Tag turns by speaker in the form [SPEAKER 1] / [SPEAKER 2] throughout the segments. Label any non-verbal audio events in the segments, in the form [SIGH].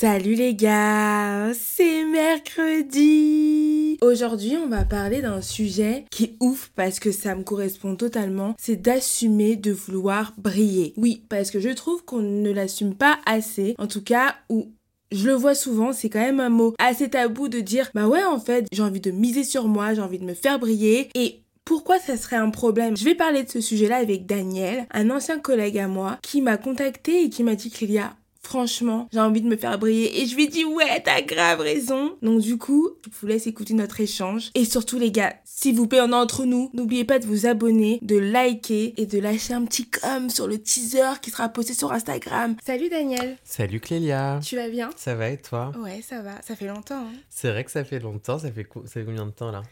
[SPEAKER 1] Salut les gars, c'est mercredi. Aujourd'hui, on va parler d'un sujet qui est ouf parce que ça me correspond totalement, c'est d'assumer de vouloir briller. Oui, parce que je trouve qu'on ne l'assume pas assez, en tout cas, ou je le vois souvent, c'est quand même un mot assez tabou de dire bah ouais en fait j'ai envie de miser sur moi, j'ai envie de me faire briller et pourquoi ça serait un problème? Je vais parler de ce sujet-là avec Daniel, un ancien collègue à moi, qui m'a contacté et qui m'a dit qu'il y a Franchement, j'ai envie de me faire briller. Et je lui ai dit, ouais, t'as grave raison. Donc du coup, je vous laisse écouter notre échange. Et surtout les gars, s'il vous plaît, on est entre nous. N'oubliez pas de vous abonner, de liker et de lâcher un petit com sur le teaser qui sera posté sur Instagram. Salut Daniel.
[SPEAKER 2] Salut Clélia.
[SPEAKER 1] Tu vas bien?
[SPEAKER 2] Ça va et toi?
[SPEAKER 1] Ouais, ça va. Ça fait longtemps. Hein.
[SPEAKER 2] C'est vrai que ça fait longtemps. Ça fait, ça fait combien de temps là?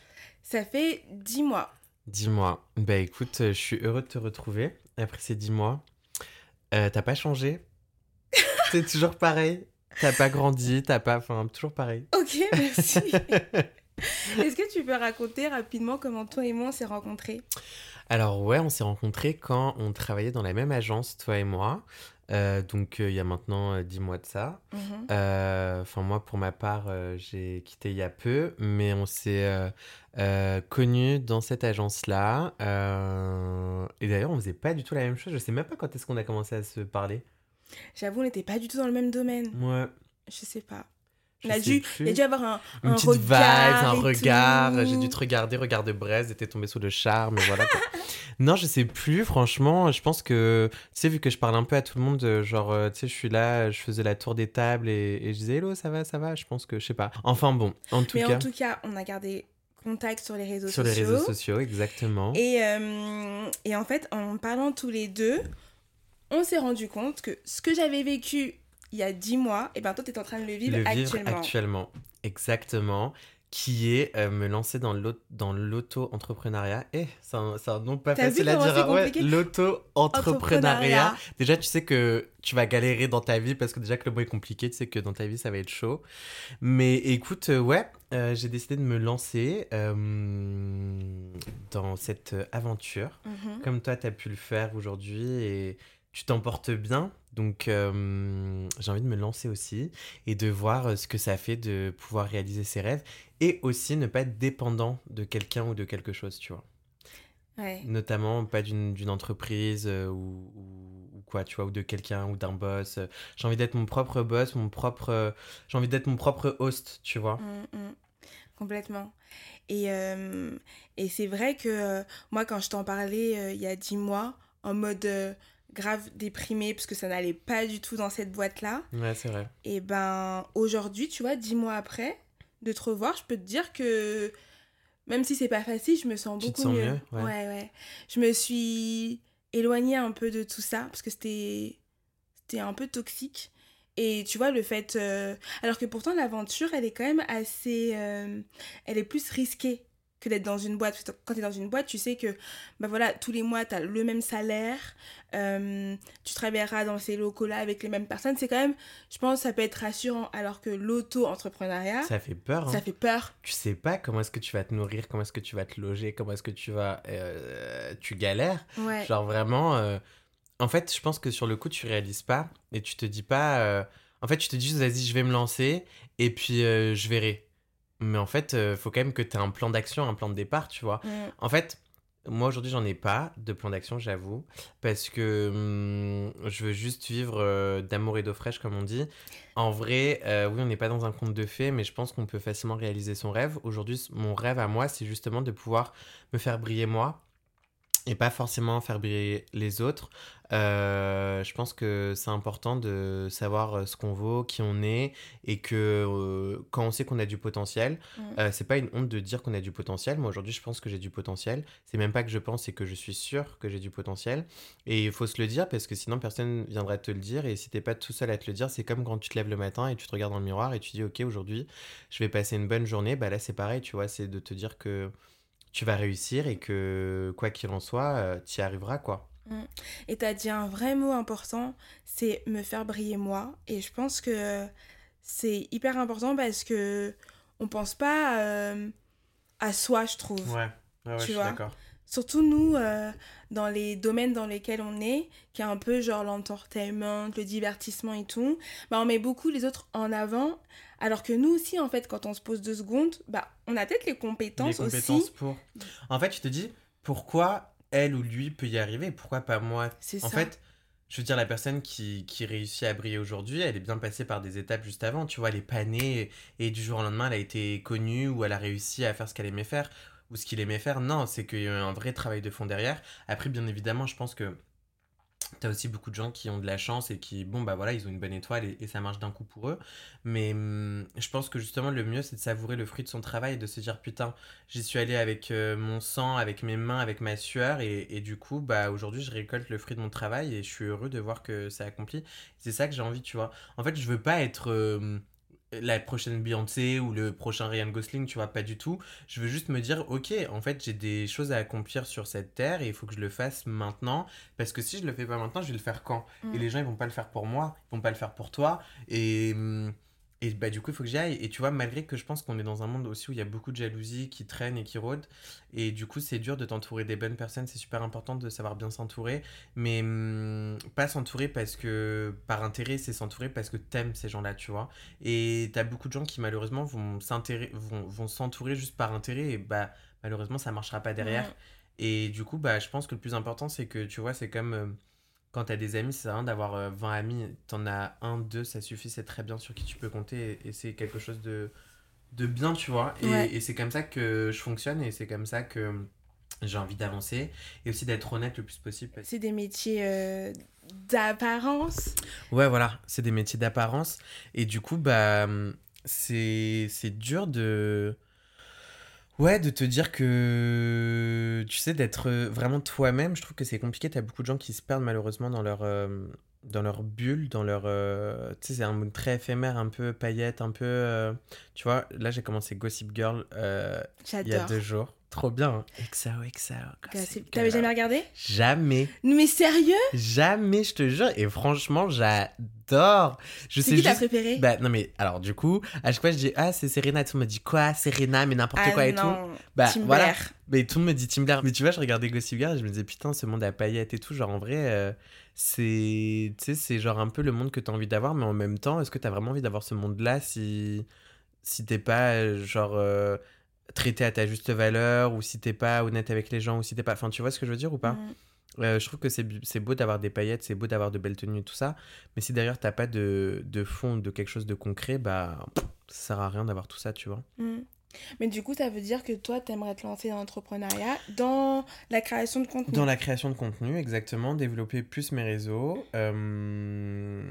[SPEAKER 1] Ça fait dix mois.
[SPEAKER 2] Dis-moi. Bah écoute, je suis heureux de te retrouver après ces dix mois. Euh, t'as pas changé? [LAUGHS] c'est toujours pareil. T'as pas grandi, t'as pas. Enfin, toujours pareil.
[SPEAKER 1] Ok, merci. [LAUGHS] Est-ce que tu peux raconter rapidement comment toi et moi on s'est rencontrés?
[SPEAKER 2] Alors, ouais, on s'est rencontrés quand on travaillait dans la même agence, toi et moi. Euh, donc, euh, il y a maintenant euh, dix mois de ça. Mhm. Enfin, moi, pour ma part, j'ai quitté il y a peu, mais on s'est connus dans cette agence-là. et d'ailleurs, on faisait pas du tout la même chose. Je sais même pas quand est-ce qu'on a commencé à se parler.
[SPEAKER 1] J'avoue, on n'était pas du tout dans le même domaine.
[SPEAKER 2] Ouais.
[SPEAKER 1] Je sais pas. On a dû, il a dû avoir un,
[SPEAKER 2] Une petite regard. un regard. J'ai dû te regarder, regard de braise, était tombé sous le charme, voilà. [LAUGHS] non, je sais plus, franchement. Je pense que, tu sais, vu que je parle un peu à tout le monde, euh, genre, euh, tu sais, je suis là, je faisais la tour des tables et, je disais, hello, ça va, ça va? Je pense que, je sais pas. Enfin bon, en tout
[SPEAKER 1] Mais
[SPEAKER 2] cas.
[SPEAKER 1] en tout cas, on a gardé contact sur les réseaux
[SPEAKER 2] sociaux. Sur les réseaux sociaux, exactement.
[SPEAKER 1] Et, euh, et en fait, en parlant tous les deux, on s'est rendu compte que ce que j'avais vécu il y a dix mois, et eh ben toi, tu es en train de le vivre, le vivre
[SPEAKER 2] actuellement. Exactement. Qui est euh, me lancer dans l'auto-entrepreneuriat. Eh, c'est un, un, nom pas facile à dire. Ouais, l'auto-entrepreneuriat. Déjà, tu sais que tu vas galérer dans ta vie parce que déjà que le mot est compliqué, tu sais que dans ta vie, ça va être chaud. Mais écoute, euh, ouais, euh, j'ai décidé de me lancer dans cette aventure. Mhm. Comme toi, tu as pu le faire aujourd'hui. Et tu t'en portes bien. Donc, euh, j'ai envie de me lancer aussi et de voir euh, ce que ça fait de pouvoir réaliser ses rêves et aussi ne pas être dépendant de quelqu'un ou de quelque chose, tu vois.
[SPEAKER 1] Ouais.
[SPEAKER 2] Notamment pas d'une entreprise euh, ou, ou, quoi, tu vois, ou de quelqu'un ou d'un boss. J'ai envie d'être mon propre boss, mon propre. j'ai envie d'être mon propre host, tu vois.
[SPEAKER 1] Mmh, mmh. Complètement. Et, et c'est vrai que moi, quand je t'en parlais il y a dix mois, en mode grave déprimée parce que ça n'allait pas du tout dans cette boîte-là.
[SPEAKER 2] Ouais, c'est vrai.
[SPEAKER 1] Et ben aujourd'hui, tu vois, dix mois après, de te revoir, je peux te dire que même si c'est pas facile, je me sens beaucoup mieux.
[SPEAKER 2] ouais.
[SPEAKER 1] ouais. Je me suis éloignée un peu de tout ça parce que c'était c'était un peu toxique. Et tu vois, le fait. Euh, alors que pourtant, l'aventure, elle est quand même assez. Euh, elle est plus risquée que d'être dans une boîte. Quand tu es dans une boîte, tu sais que bah voilà, tous les mois, tu as le même salaire, euh, tu travailleras dans ces locaux-là avec les mêmes personnes. C'est quand même, je pense, ça peut être rassurant. Alors que l'auto-entrepreneuriat...
[SPEAKER 2] Ça fait peur. Hein.
[SPEAKER 1] Ça fait peur.
[SPEAKER 2] Tu sais pas comment est-ce que tu vas te nourrir, comment est-ce que tu vas te loger, comment est-ce que tu vas... Euh, tu galères.
[SPEAKER 1] Ouais.
[SPEAKER 2] Genre vraiment... Euh, en fait, je pense que sur le coup, tu réalises pas et tu te dis pas... En fait, tu te dis, vas-y, je vais me lancer et puis je verrai mais en fait, il euh, faut quand même que tu aies un plan d'action, un plan de départ, tu vois. Mm. En fait, moi aujourd'hui, j'en ai pas de plan d'action, j'avoue, parce que hum, je veux juste vivre euh, d'amour et d'eau fraîche, comme on dit. En vrai, euh, oui, on n'est pas dans un conte de fées, mais je pense qu'on peut facilement réaliser son rêve. Aujourd'hui, mon rêve à moi, c'est justement de pouvoir me faire briller moi et pas forcément faire briller les autres. Euh, je pense que c'est important de savoir euh, ce qu'on vaut, qui on est, et que euh, quand on sait qu'on a du potentiel, mm. c'est pas une honte de dire qu'on a du potentiel. Moi aujourd'hui, je pense que j'ai du potentiel. C'est même pas que je pense, c'est que je suis sûr que j'ai du potentiel. Et il faut se le dire parce que sinon personne viendra te le dire. Et si t'es pas tout seul à te le dire, c'est comme quand tu te lèves le matin et tu te regardes dans le miroir et tu dis ok aujourd'hui, je vais passer une bonne journée. Bah là c'est pareil, tu vois, c'est de te dire que tu vas réussir et que quoi qu'il en soit, tu y arriveras quoi.
[SPEAKER 1] Mm. Et tu as dit un vrai mot important, c'est me faire briller moi. Et je pense que c'est hyper important parce que on pense pas euh, à soi, je trouve.
[SPEAKER 2] Ouais, ouais, je suis d'accord.
[SPEAKER 1] Surtout nous, euh, dans les domaines dans lesquels on est, qui est un peu genre l'entertainment, le divertissement et tout, bah, on met beaucoup les autres en avant. Alors que nous aussi, en fait, quand on se pose deux secondes, bah, on a peut-être les compétences,
[SPEAKER 2] Les compétences
[SPEAKER 1] aussi.
[SPEAKER 2] pour. En fait, tu te dis pourquoi elle ou lui peut y arriver, pourquoi pas moi?
[SPEAKER 1] C'est
[SPEAKER 2] En
[SPEAKER 1] ça.
[SPEAKER 2] fait, je veux dire, la personne qui, qui réussit à briller aujourd'hui, elle est bien passée par des étapes juste avant. Tu vois, elle est pas née et, et du jour au lendemain, elle a été connue ou elle a réussi à faire ce qu'elle aimait faire ou ce qu'il aimait faire. Non, c'est qu'il y a eu un vrai travail de fond derrière. Après, bien évidemment, je pense que T'as aussi beaucoup de gens qui ont de la chance et qui, bon, bah voilà, ils ont une bonne étoile et, ça marche d'un coup pour eux. Mais hum, je pense que justement, le mieux, c'est de savourer le fruit de son travail et de se dire, putain, j'y suis allé avec euh, mon sang, avec mes mains, avec ma sueur. Et, du coup, bah aujourd'hui, je récolte le fruit de mon travail et je suis heureux de voir que ça accomplit. C'est ça que j'ai envie, tu vois. En fait, je veux pas être. euh, la prochaine Beyoncé ou le prochain Ryan Gosling, tu vois, pas du tout. Je veux juste me dire, ok, en fait, j'ai des choses à accomplir sur cette terre et il faut que je le fasse maintenant. Parce que si je le fais pas maintenant, je vais le faire quand?
[SPEAKER 1] Mm.
[SPEAKER 2] Et les gens, ils vont pas le faire pour moi, ils vont pas le faire pour toi. Et, hum, et bah, du coup, il faut que j'y aille. Et tu vois, malgré que je pense qu'on est dans un monde aussi où il y a beaucoup de jalousie qui traîne et qui rôde. Et du coup, c'est dur de t'entourer des bonnes personnes. C'est super important de savoir bien s'entourer. Mais hum, pas s'entourer parce que par intérêt, c'est s'entourer parce que t'aimes ces gens-là, tu vois. Et t'as beaucoup de gens qui, malheureusement, vont s'intérer- vont, vont s'entourer juste par intérêt. Et bah, malheureusement, ça marchera pas derrière.
[SPEAKER 1] Ouais.
[SPEAKER 2] Et du coup, bah, je pense que le plus important, c'est que, tu vois, c'est comme euh, quand t'as des amis, c'est rien d'avoir euh, 20 amis. T'en as un, deux, ça suffit, c'est très bien sur qui tu peux compter. Et, et c'est quelque chose de, de bien, tu vois. Et,
[SPEAKER 1] Ouais.
[SPEAKER 2] et c'est comme ça que je fonctionne et c'est comme ça que j'ai envie d'avancer. Et aussi d'être honnête le plus possible.
[SPEAKER 1] C'est des métiers euh, d'apparence.
[SPEAKER 2] Ouais, voilà, c'est des métiers d'apparence. Et du coup, bah, hum, c'est c'est dur de. Ouais, de te dire que. Tu sais, d'être vraiment toi-même, je trouve que c'est compliqué. T'as beaucoup de gens qui se perdent malheureusement dans leur. euh, dans leur bulle, dans leur... euh, Tu sais, c'est un monde très éphémère, un peu paillette, un peu... euh, Tu vois, là, j'ai commencé Gossip Girl euh, il y a
[SPEAKER 1] J'adore.
[SPEAKER 2] deux jours. Trop bien. hein. XO, XO,
[SPEAKER 1] T'avais jamais regardé?
[SPEAKER 2] Jamais.
[SPEAKER 1] Mais sérieux?
[SPEAKER 2] Jamais, je te jure. Et franchement, j'adore. Je sais
[SPEAKER 1] qui ta
[SPEAKER 2] juste.
[SPEAKER 1] préférée
[SPEAKER 2] Bah non mais alors du coup à chaque fois je dis ah c'est Serena tout le monde me dit quoi Serena mais n'importe
[SPEAKER 1] Ah
[SPEAKER 2] quoi et tout
[SPEAKER 1] non,
[SPEAKER 2] bah
[SPEAKER 1] Tim
[SPEAKER 2] voilà
[SPEAKER 1] Blair.
[SPEAKER 2] mais tout le monde me dit Tim Blair mais tu vois je regardais Gossip Girl et je me disais putain ce monde à paillettes et tout genre en vrai euh, c'est tu sais c'est genre un peu le monde que t'as envie d'avoir mais en même temps est-ce que t'as vraiment envie d'avoir ce monde là si si t'es pas euh, genre euh, traité à ta juste valeur ou si t'es pas honnête avec les gens ou si t'es pas enfin tu vois ce que je veux dire ou pas?
[SPEAKER 1] Mm.
[SPEAKER 2] euh, je trouve que c'est beau d'avoir des paillettes, c'est beau d'avoir de belles tenues tout ça. Mais si d'ailleurs t'as pas de, de fond, de quelque chose de concret, bah ça sert à rien d'avoir tout ça, tu vois.
[SPEAKER 1] Mm. Mais du coup, ça veut dire que toi, t'aimerais te lancer dans l'entrepreneuriat, dans la création de contenu?
[SPEAKER 2] Dans la création de contenu, exactement, développer plus mes réseaux euh,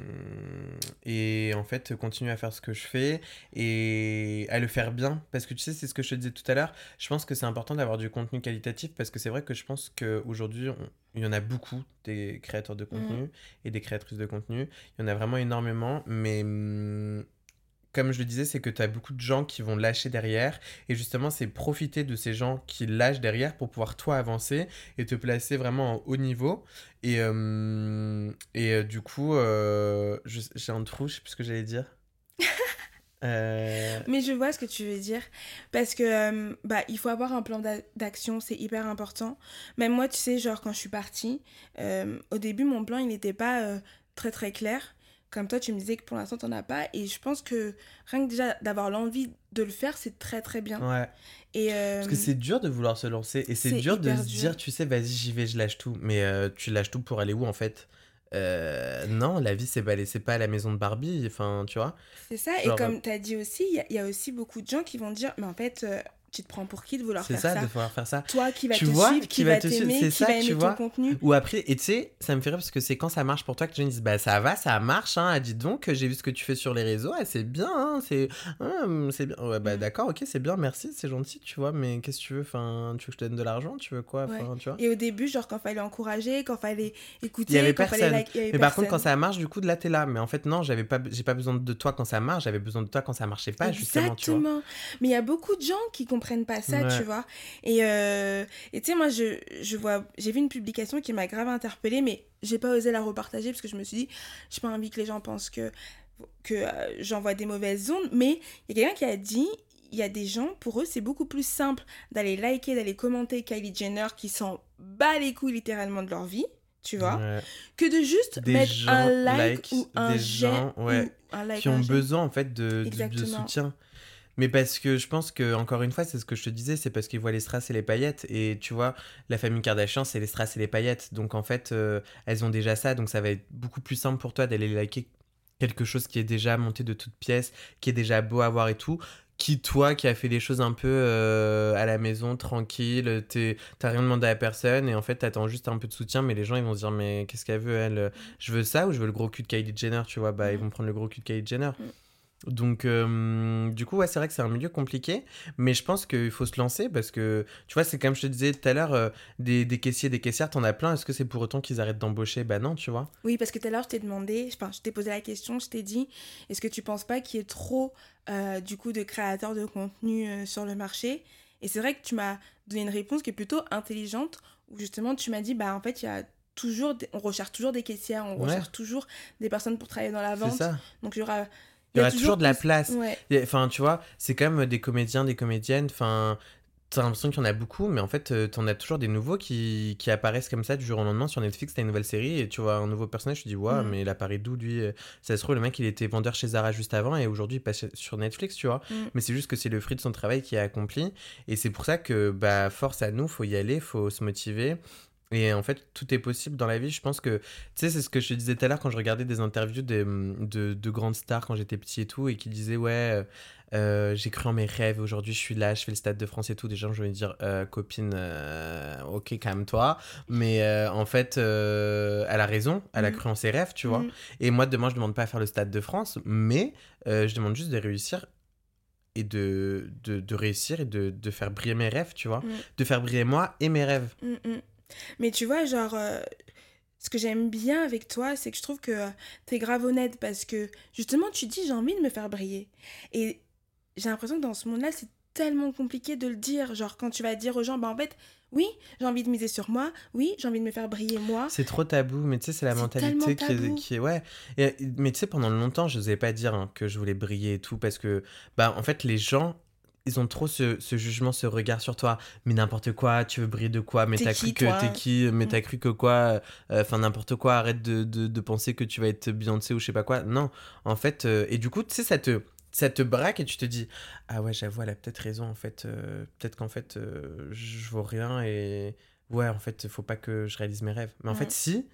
[SPEAKER 2] et en fait continuer à faire ce que je fais et à le faire bien. Parce que tu sais, c'est ce que je te disais tout à l'heure. Je pense que c'est important d'avoir du contenu qualitatif parce que c'est vrai que je pense qu'aujourd'hui, il y en a beaucoup des créateurs de contenu et des créatrices de contenu. Il y en a vraiment énormément, mais hum, comme je le disais, c'est que tu as beaucoup de gens qui vont lâcher derrière. Et justement, c'est profiter de ces gens qui lâchent derrière pour pouvoir toi avancer et te placer vraiment en haut niveau. Et, euh, et euh, du coup, euh, j'ai un trou, je sais plus ce que j'allais dire. [LAUGHS]
[SPEAKER 1] Mais je vois ce que tu veux dire. Parce que, bah, il faut avoir un plan d'a- d'action, c'est hyper important. Même moi, tu sais, genre, quand je suis partie, au début, mon plan, il n'était pas très, très clair. Comme toi, tu me disais que pour l'instant, t'en as pas. Et je pense que rien que déjà d'avoir l'envie de le faire, c'est très, très bien.
[SPEAKER 2] ouais.
[SPEAKER 1] Et, euh,
[SPEAKER 2] Parce que c'est dur de vouloir se lancer et c'est dur de se dire, tu sais, vas-y, j'y vais, je lâche tout. Mais euh, tu lâches tout pour aller où en fait? Euh, Non, la vie, c'est pas, c'est pas la maison de Barbie. Enfin, tu vois.
[SPEAKER 1] c'est ça.
[SPEAKER 2] genre,
[SPEAKER 1] Et comme tu as dit aussi, il y, a- il y a aussi beaucoup de gens qui vont dire, mais en fait, euh, tu te prends pour qui de vouloir faire
[SPEAKER 2] ça,
[SPEAKER 1] ça,
[SPEAKER 2] de pouvoir faire ça.
[SPEAKER 1] Toi qui vas
[SPEAKER 2] Tu
[SPEAKER 1] te
[SPEAKER 2] vois,
[SPEAKER 1] suivre,
[SPEAKER 2] qui
[SPEAKER 1] qui,
[SPEAKER 2] va
[SPEAKER 1] va
[SPEAKER 2] te suivre,
[SPEAKER 1] t'aimer,
[SPEAKER 2] c'est
[SPEAKER 1] qui
[SPEAKER 2] ça,
[SPEAKER 1] va
[SPEAKER 2] tu
[SPEAKER 1] aimer
[SPEAKER 2] vois.
[SPEAKER 1] ton contenu.
[SPEAKER 2] Ou après, et tu sais, ça me fait rire parce que c'est quand ça marche pour toi que les gens disent Bah ça va, ça marche, hein, ah, dis donc, j'ai vu ce que tu fais sur les réseaux, ah, c'est bien, hein, c'est hum, c'est bien. Ouais, bah d'accord, ok, c'est bien, merci, c'est gentil, tu vois, mais qu'est-ce que tu veux? Enfin, tu veux que je te donne de l'argent? Tu veux quoi? Enfin, tu vois
[SPEAKER 1] Et au début, genre, quand fallait encourager, quand fallait écouter,
[SPEAKER 2] Il y avait
[SPEAKER 1] quand fallait
[SPEAKER 2] personne.
[SPEAKER 1] like, y avait
[SPEAKER 2] Mais par contre, quand ça marche, du coup, là, t'es là. Mais en fait, non, j'avais pas, j'ai pas besoin de toi quand ça marche, j'avais besoin de toi quand ça marchait pas, justement, tu vois.
[SPEAKER 1] Exactement. Mais il y a beaucoup de gens qui comprennent pas ça,
[SPEAKER 2] Ouais.
[SPEAKER 1] tu vois. Et euh, tu sais, moi, je, je vois, j'ai vu une publication qui m'a grave interpellée, mais j'ai pas osé la repartager parce que je me suis dit, j'ai pas envie que les gens pensent que, que euh, j'envoie des mauvaises ondes. Mais il y a quelqu'un qui a dit, il y a des gens, pour eux, c'est beaucoup plus simple d'aller liker, d'aller commenter Kylie Jenner qui s'en bat les couilles littéralement de leur vie, tu vois,
[SPEAKER 2] Ouais.
[SPEAKER 1] que de juste
[SPEAKER 2] Des
[SPEAKER 1] mettre
[SPEAKER 2] gens
[SPEAKER 1] un like,
[SPEAKER 2] like,
[SPEAKER 1] ou un
[SPEAKER 2] des
[SPEAKER 1] j'aime
[SPEAKER 2] gens, ouais,
[SPEAKER 1] ou un like,
[SPEAKER 2] qui ont besoin en fait de, de- de,
[SPEAKER 1] Exactement.
[SPEAKER 2] soutien. Mais parce que je pense que, encore une fois, c'est ce que je te disais, c'est parce qu'ils voient les strass et les paillettes. Et tu vois, la famille Kardashian, c'est les strass et les paillettes. Donc en fait, euh, elles ont déjà ça. Donc ça va être beaucoup plus simple pour toi d'aller liker quelque chose qui est déjà monté de toutes pièces, qui est déjà beau à voir et tout. Qui, toi, qui a fait des choses un peu euh, à la maison, tranquille, t'as rien demandé à personne, et en fait, t'attends juste un peu de soutien, mais les gens, ils vont se dire, mais qu'est-ce qu'elle veut, elle? Je veux ça ou je veux le gros cul de Kylie Jenner, tu vois? Bah, ils
[SPEAKER 1] Mm.
[SPEAKER 2] vont prendre le gros cul de Kylie Jenner. Donc, euh, du coup, ouais, c'est vrai que c'est un milieu compliqué, mais je pense qu'il faut se lancer parce que, tu vois, c'est comme je te disais tout à l'heure, euh, des, des caissiers, des caissières, t'en as plein. Est-ce que c'est pour autant qu'ils arrêtent d'embaucher? Bah non, tu vois.
[SPEAKER 1] Oui, parce que tout à l'heure, je t'ai demandé, enfin, je t'ai posé la question, je t'ai dit, est-ce que tu penses pas qu'il y ait trop, euh, du coup, de créateurs de contenu sur le marché? Et c'est vrai que tu m'as donné une réponse qui est plutôt intelligente, où justement, tu m'as dit, bah, en fait, il y a toujours, des- on recherche toujours des caissières, on
[SPEAKER 2] Ouais.
[SPEAKER 1] recherche toujours des personnes pour travailler dans la
[SPEAKER 2] C'est
[SPEAKER 1] vente.
[SPEAKER 2] ça.
[SPEAKER 1] Donc, il y aura...
[SPEAKER 2] Il y aura toujours de la place. Enfin, tu vois, c'est quand même des comédiens, des comédiennes. Enfin, t'as l'impression qu'il y en a beaucoup, mais en fait, euh, t'en as toujours des nouveaux qui, qui apparaissent comme ça du jour au lendemain sur Netflix. T'as une nouvelle série et tu vois un nouveau personnage. Tu te dis, waouh,
[SPEAKER 1] Mm.
[SPEAKER 2] mais il apparaît d'où lui euh, Ça se trouve, le mec, il était vendeur chez Zara juste avant et aujourd'hui, il passe sur Netflix, tu vois.
[SPEAKER 1] Mm.
[SPEAKER 2] Mais c'est juste que c'est le fruit de son travail qui est accompli. Et c'est pour ça que, bah, force à nous, faut y aller, faut se motiver. Et en fait, tout est possible dans la vie. Je pense que, tu sais, c'est ce que je te disais tout à l'heure quand je regardais des interviews de, de, de grandes stars quand j'étais petit et tout, et qui disaient, ouais, euh, euh, j'ai cru en mes rêves, aujourd'hui je suis là, je fais le Stade de France et tout. Des gens, je vais dire, euh, copine, euh, ok, calme-toi. Mais en fait, elle a raison, elle a
[SPEAKER 1] Mm.
[SPEAKER 2] cru en ses rêves, tu vois.
[SPEAKER 1] Mm.
[SPEAKER 2] Et moi, demain, je demande pas à faire le Stade de France, mais je demande juste de réussir et de, de, de réussir et de, de faire briller mes rêves, tu vois.
[SPEAKER 1] Mm.
[SPEAKER 2] De faire briller moi et mes rêves.
[SPEAKER 1] Mais tu vois, genre, euh, ce que j'aime bien avec toi, c'est que je trouve que euh, t'es grave honnête parce que justement, tu dis j'ai envie de me faire briller. Et j'ai l'impression que dans ce monde-là, c'est tellement compliqué de le dire. Genre, quand tu vas dire aux gens, bah en fait, oui, j'ai envie de miser sur moi, oui, j'ai envie de me faire briller moi.
[SPEAKER 2] C'est trop tabou, mais tu sais, c'est la mentalité qui est, qui est- Ouais. Et- mais tu sais, pendant longtemps, je n'osais pas dire hein, que je voulais briller et tout, parce que, bah, en fait, les gens, ils ont trop ce, ce jugement, ce regard sur toi. Mais n'importe quoi, tu veux briller de quoi? Mais t'as cru que t'es qui? Mais
[SPEAKER 1] Mm.
[SPEAKER 2] t'as cru que quoi? Euh, Enfin, n'importe quoi, arrête de, de, de penser que tu vas être Beyoncé ou je sais pas quoi. Non, en fait, euh, et du coup, tu sais, ça te. Ça te braque et tu te dis Ah ouais, j'avoue, elle a peut-être raison. En fait, euh, peut-être qu'en fait, je vaux rien et ouais, en fait, faut pas que je réalise mes rêves. Mais en
[SPEAKER 1] Ouais.
[SPEAKER 2] fait, si,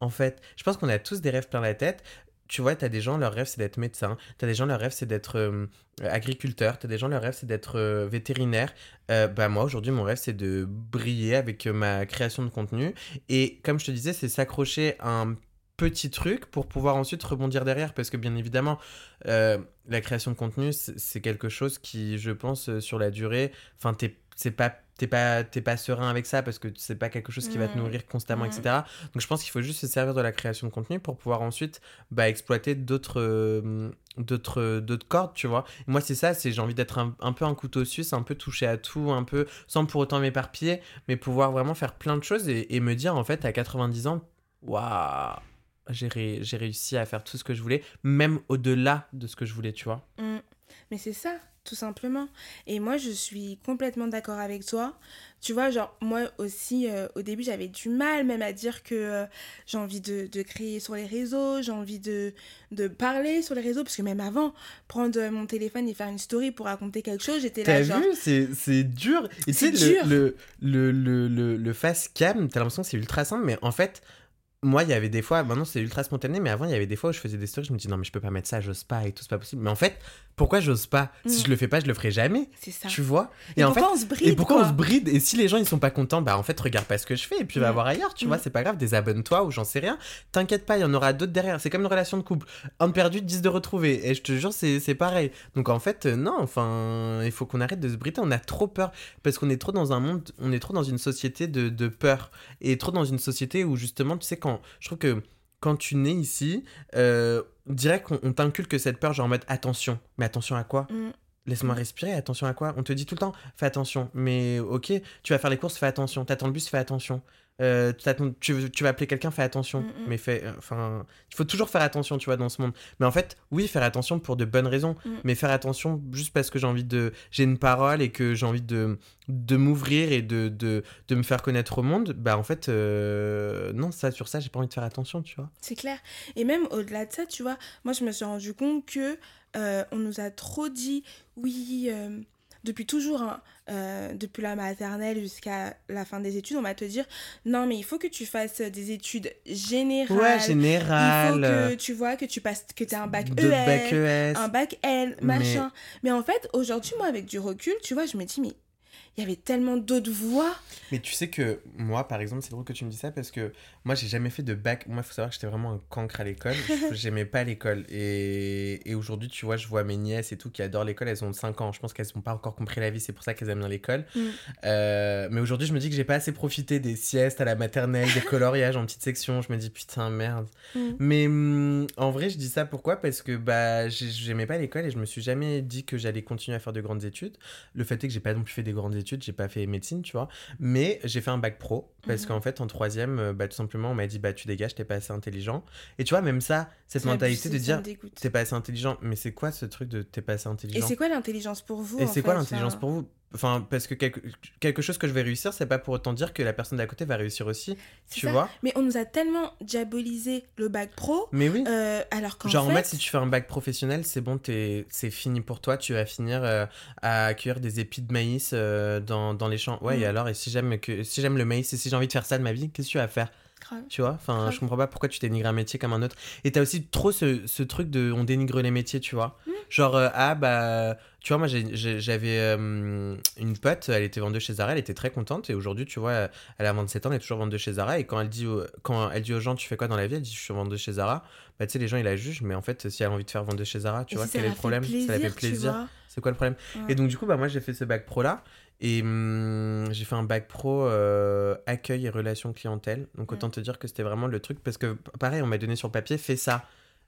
[SPEAKER 2] en fait, je pense qu'on a tous des rêves plein la tête. Tu vois, t'as des gens, leur rêve, c'est d'être médecin. T'as des gens, leur rêve, c'est d'être euh, agriculteur. T'as des gens, leur rêve, c'est d'être euh, vétérinaire. Euh, bah, moi, aujourd'hui, mon rêve, c'est de briller avec ma création de contenu. Et comme je te disais, c'est s'accrocher à un petit truc pour pouvoir ensuite rebondir derrière. Parce que, bien évidemment, la création de contenu, c'est quelque chose qui, je pense, sur la durée, enfin, c'est pas t'es pas t'es pas serein avec ça parce que c'est pas quelque chose qui va te nourrir constamment
[SPEAKER 1] Mm.
[SPEAKER 2] etc donc je pense qu'il faut juste se servir de la création de contenu pour pouvoir ensuite bah, exploiter d'autres euh, d'autres d'autres cordes tu vois. Et moi c'est ça c'est j'ai envie d'être un, un peu un couteau suisse un peu touché à tout un peu sans pour autant m'éparpiller mais pouvoir vraiment faire plein de choses et, et me dire en fait à 90 ans waouh j'ai ré- j'ai réussi à faire tout ce que je voulais même au-delà de ce que je voulais tu vois.
[SPEAKER 1] Mm. Mais c'est ça, tout simplement. Et moi, je suis complètement d'accord avec toi. Tu vois, genre, moi aussi, euh, au début, j'avais du mal même à dire que euh, j'ai envie de, de créer sur les réseaux, j'ai envie de, de parler sur les réseaux, parce que même avant, prendre mon téléphone et faire une story pour raconter quelque chose, j'étais là,
[SPEAKER 2] T'as vu, c'est, dur. Et tu sais,
[SPEAKER 1] C'est dur.
[SPEAKER 2] le, le, le, le, le, le face cam, t'as l'impression que c'est ultra simple, mais en fait, moi, il y avait des fois, maintenant c'est ultra spontané, mais avant, il y avait des fois où je faisais des stories, je me dis non, mais je peux pas mettre ça, j'ose pas et tout, c'est pas possible. Mais en fait, pourquoi j'ose pas? Si
[SPEAKER 1] Mm.
[SPEAKER 2] je le fais pas, je le ferai jamais.
[SPEAKER 1] C'est ça.
[SPEAKER 2] Tu vois?
[SPEAKER 1] Et,
[SPEAKER 2] en fait,
[SPEAKER 1] pourquoi on se bride,
[SPEAKER 2] et pourquoi
[SPEAKER 1] quoi?
[SPEAKER 2] on se bride? Et si les gens ils sont pas contents, bah en fait regarde pas ce que je fais et puis va
[SPEAKER 1] Mm.
[SPEAKER 2] voir ailleurs, tu
[SPEAKER 1] Mm.
[SPEAKER 2] vois, c'est pas grave, désabonne-toi ou j'en sais rien. T'inquiète pas, il y en aura d'autres derrière. C'est comme une relation de couple. Un de perdu, 10 de retrouvé. Et je te jure, c'est c'est pareil. Donc en fait, euh, non, enfin, il faut qu'on arrête de se brider. On a trop peur parce qu'on est trop dans un monde, on est trop dans une société de, de peur et trop dans une société où justement, tu sais, quand je trouve que quand tu nais ici, euh, direct qu'on on t'inculque cette peur, genre en mode attention. Mais attention à quoi?
[SPEAKER 1] Mm.
[SPEAKER 2] Laisse-moi respirer, attention à quoi? On te dit tout le temps, fais attention. Mais ok, tu vas faire les courses, fais attention. T'attends le bus, fais attention. Euh, tu, tu vas appeler quelqu'un, fais attention.
[SPEAKER 1] Mm, mm.
[SPEAKER 2] Mais fais, euh, enfin, il faut toujours faire attention, tu vois, dans ce monde. Mais en fait, oui, faire attention pour de bonnes raisons.
[SPEAKER 1] Mm.
[SPEAKER 2] Mais faire attention juste parce que j'ai envie de, j'ai une parole et que j'ai envie de, de m'ouvrir et de, de, de me faire connaître au monde. Bah en fait, euh, non, ça sur ça, j'ai pas envie de faire attention, tu vois.
[SPEAKER 1] C'est clair. Et même au-delà de ça, tu vois, moi je me suis rendu compte que euh, on nous a trop dit, oui, depuis toujours, hein, euh, depuis la maternelle jusqu'à la fin des études, on va te dire, non mais il faut que tu fasses des études générales.
[SPEAKER 2] Ouais,
[SPEAKER 1] Il faut que tu vois que tu passes, que tu as un bac ES,
[SPEAKER 2] bac ES.
[SPEAKER 1] un bac L,
[SPEAKER 2] Mais-
[SPEAKER 1] machin. Mais, en fait, aujourd'hui, moi, avec du recul, tu vois, je me dis, mais il y avait tellement d'autres voies.
[SPEAKER 2] Mais tu sais que moi, par exemple, c'est drôle que tu me dis ça parce que moi, j'ai jamais fait de bac. Moi, il faut savoir que j'étais vraiment un cancre à l'école. [LAUGHS] J'aimais pas l'école. Et, et aujourd'hui, tu vois, je vois mes nièces et tout qui adorent l'école. Elles ont 5 ans. Je pense qu'elles n'ont pas encore compris la vie. C'est pour ça qu'elles aiment bien l'école.
[SPEAKER 1] Mm.
[SPEAKER 2] Euh, mais aujourd'hui, je me dis que j'ai pas assez profité des siestes à la maternelle, des coloriages en petite section. Je me dis, putain, merde.
[SPEAKER 1] Mm.
[SPEAKER 2] Mais hum, en vrai, je dis ça pourquoi? Parce que bah, j'ai- j'aimais pas l'école et je me suis jamais dit que j'allais continuer à faire de grandes études. Le fait est que j'ai pas non plus fait des grandes études, j'ai pas fait médecine, tu vois. Mais j'ai fait un bac pro parce qu'en fait, en troisième, bah, tout simplement, on m'a dit, bah, tu dégages, t'es pas assez intelligent. Et tu vois, même ça, cette
[SPEAKER 1] Ça
[SPEAKER 2] mentalité de dire, t'es pas assez intelligent, mais c'est quoi ce truc de t'es pas assez
[SPEAKER 1] Et
[SPEAKER 2] intelligent?
[SPEAKER 1] c'est quoi l'intelligence pour vous
[SPEAKER 2] Et c'est quoi l'intelligence
[SPEAKER 1] Enfin,
[SPEAKER 2] pour vous? Enfin, parce que quelque, quelque chose que je vais réussir, c'est pas pour autant dire que la personne d'à côté va réussir aussi, tu
[SPEAKER 1] ça.
[SPEAKER 2] vois?
[SPEAKER 1] Mais on nous a tellement diabolisé le bac pro,
[SPEAKER 2] Mais oui.
[SPEAKER 1] euh, alors qu'en
[SPEAKER 2] Genre en
[SPEAKER 1] fait...
[SPEAKER 2] si tu fais un bac professionnel, c'est bon, t'es- c'est fini pour toi, tu vas finir euh, à cueillir des épis de maïs euh, dans, dans les champs. Ouais,
[SPEAKER 1] Mm.
[SPEAKER 2] et alors, et si j'aime que si j'aime le maïs et si j'ai envie de faire ça de ma vie, qu'est-ce que tu vas faire?
[SPEAKER 1] Grave.
[SPEAKER 2] Tu vois Enfin,
[SPEAKER 1] Grave.
[SPEAKER 2] je comprends pas pourquoi tu dénigres un métier comme un autre. Et t'as aussi trop ce, ce truc de on dénigre les métiers, tu vois
[SPEAKER 1] Mm.
[SPEAKER 2] Genre, euh, ah bah, tu vois, moi j'avais euh, une pote, elle était vendeuse chez Zara, elle était très contente. Et aujourd'hui, tu vois, elle a 27 ans, elle est toujours vendeuse chez Zara. Et quand elle dit, aux- quand elle dit aux gens, tu fais quoi dans la vie? Elle dit, je suis vendeuse chez Zara. Bah, tu sais, les gens, ils la jugent, mais en fait, si elle a envie de faire vendeuse chez Zara, tu
[SPEAKER 1] Et
[SPEAKER 2] vois,
[SPEAKER 1] si
[SPEAKER 2] quel est le problème? Ça la fait plaisir. C'est quoi le problème?
[SPEAKER 1] Ouais.
[SPEAKER 2] Et donc, du coup, bah, moi, j'ai fait ce bac pro là. Et hum, j'ai fait un bac pro euh, accueil et relations clientèle. Donc, autant te dire que c'était vraiment le truc. Parce que, pareil, on m'a donné sur le papier, fais ça.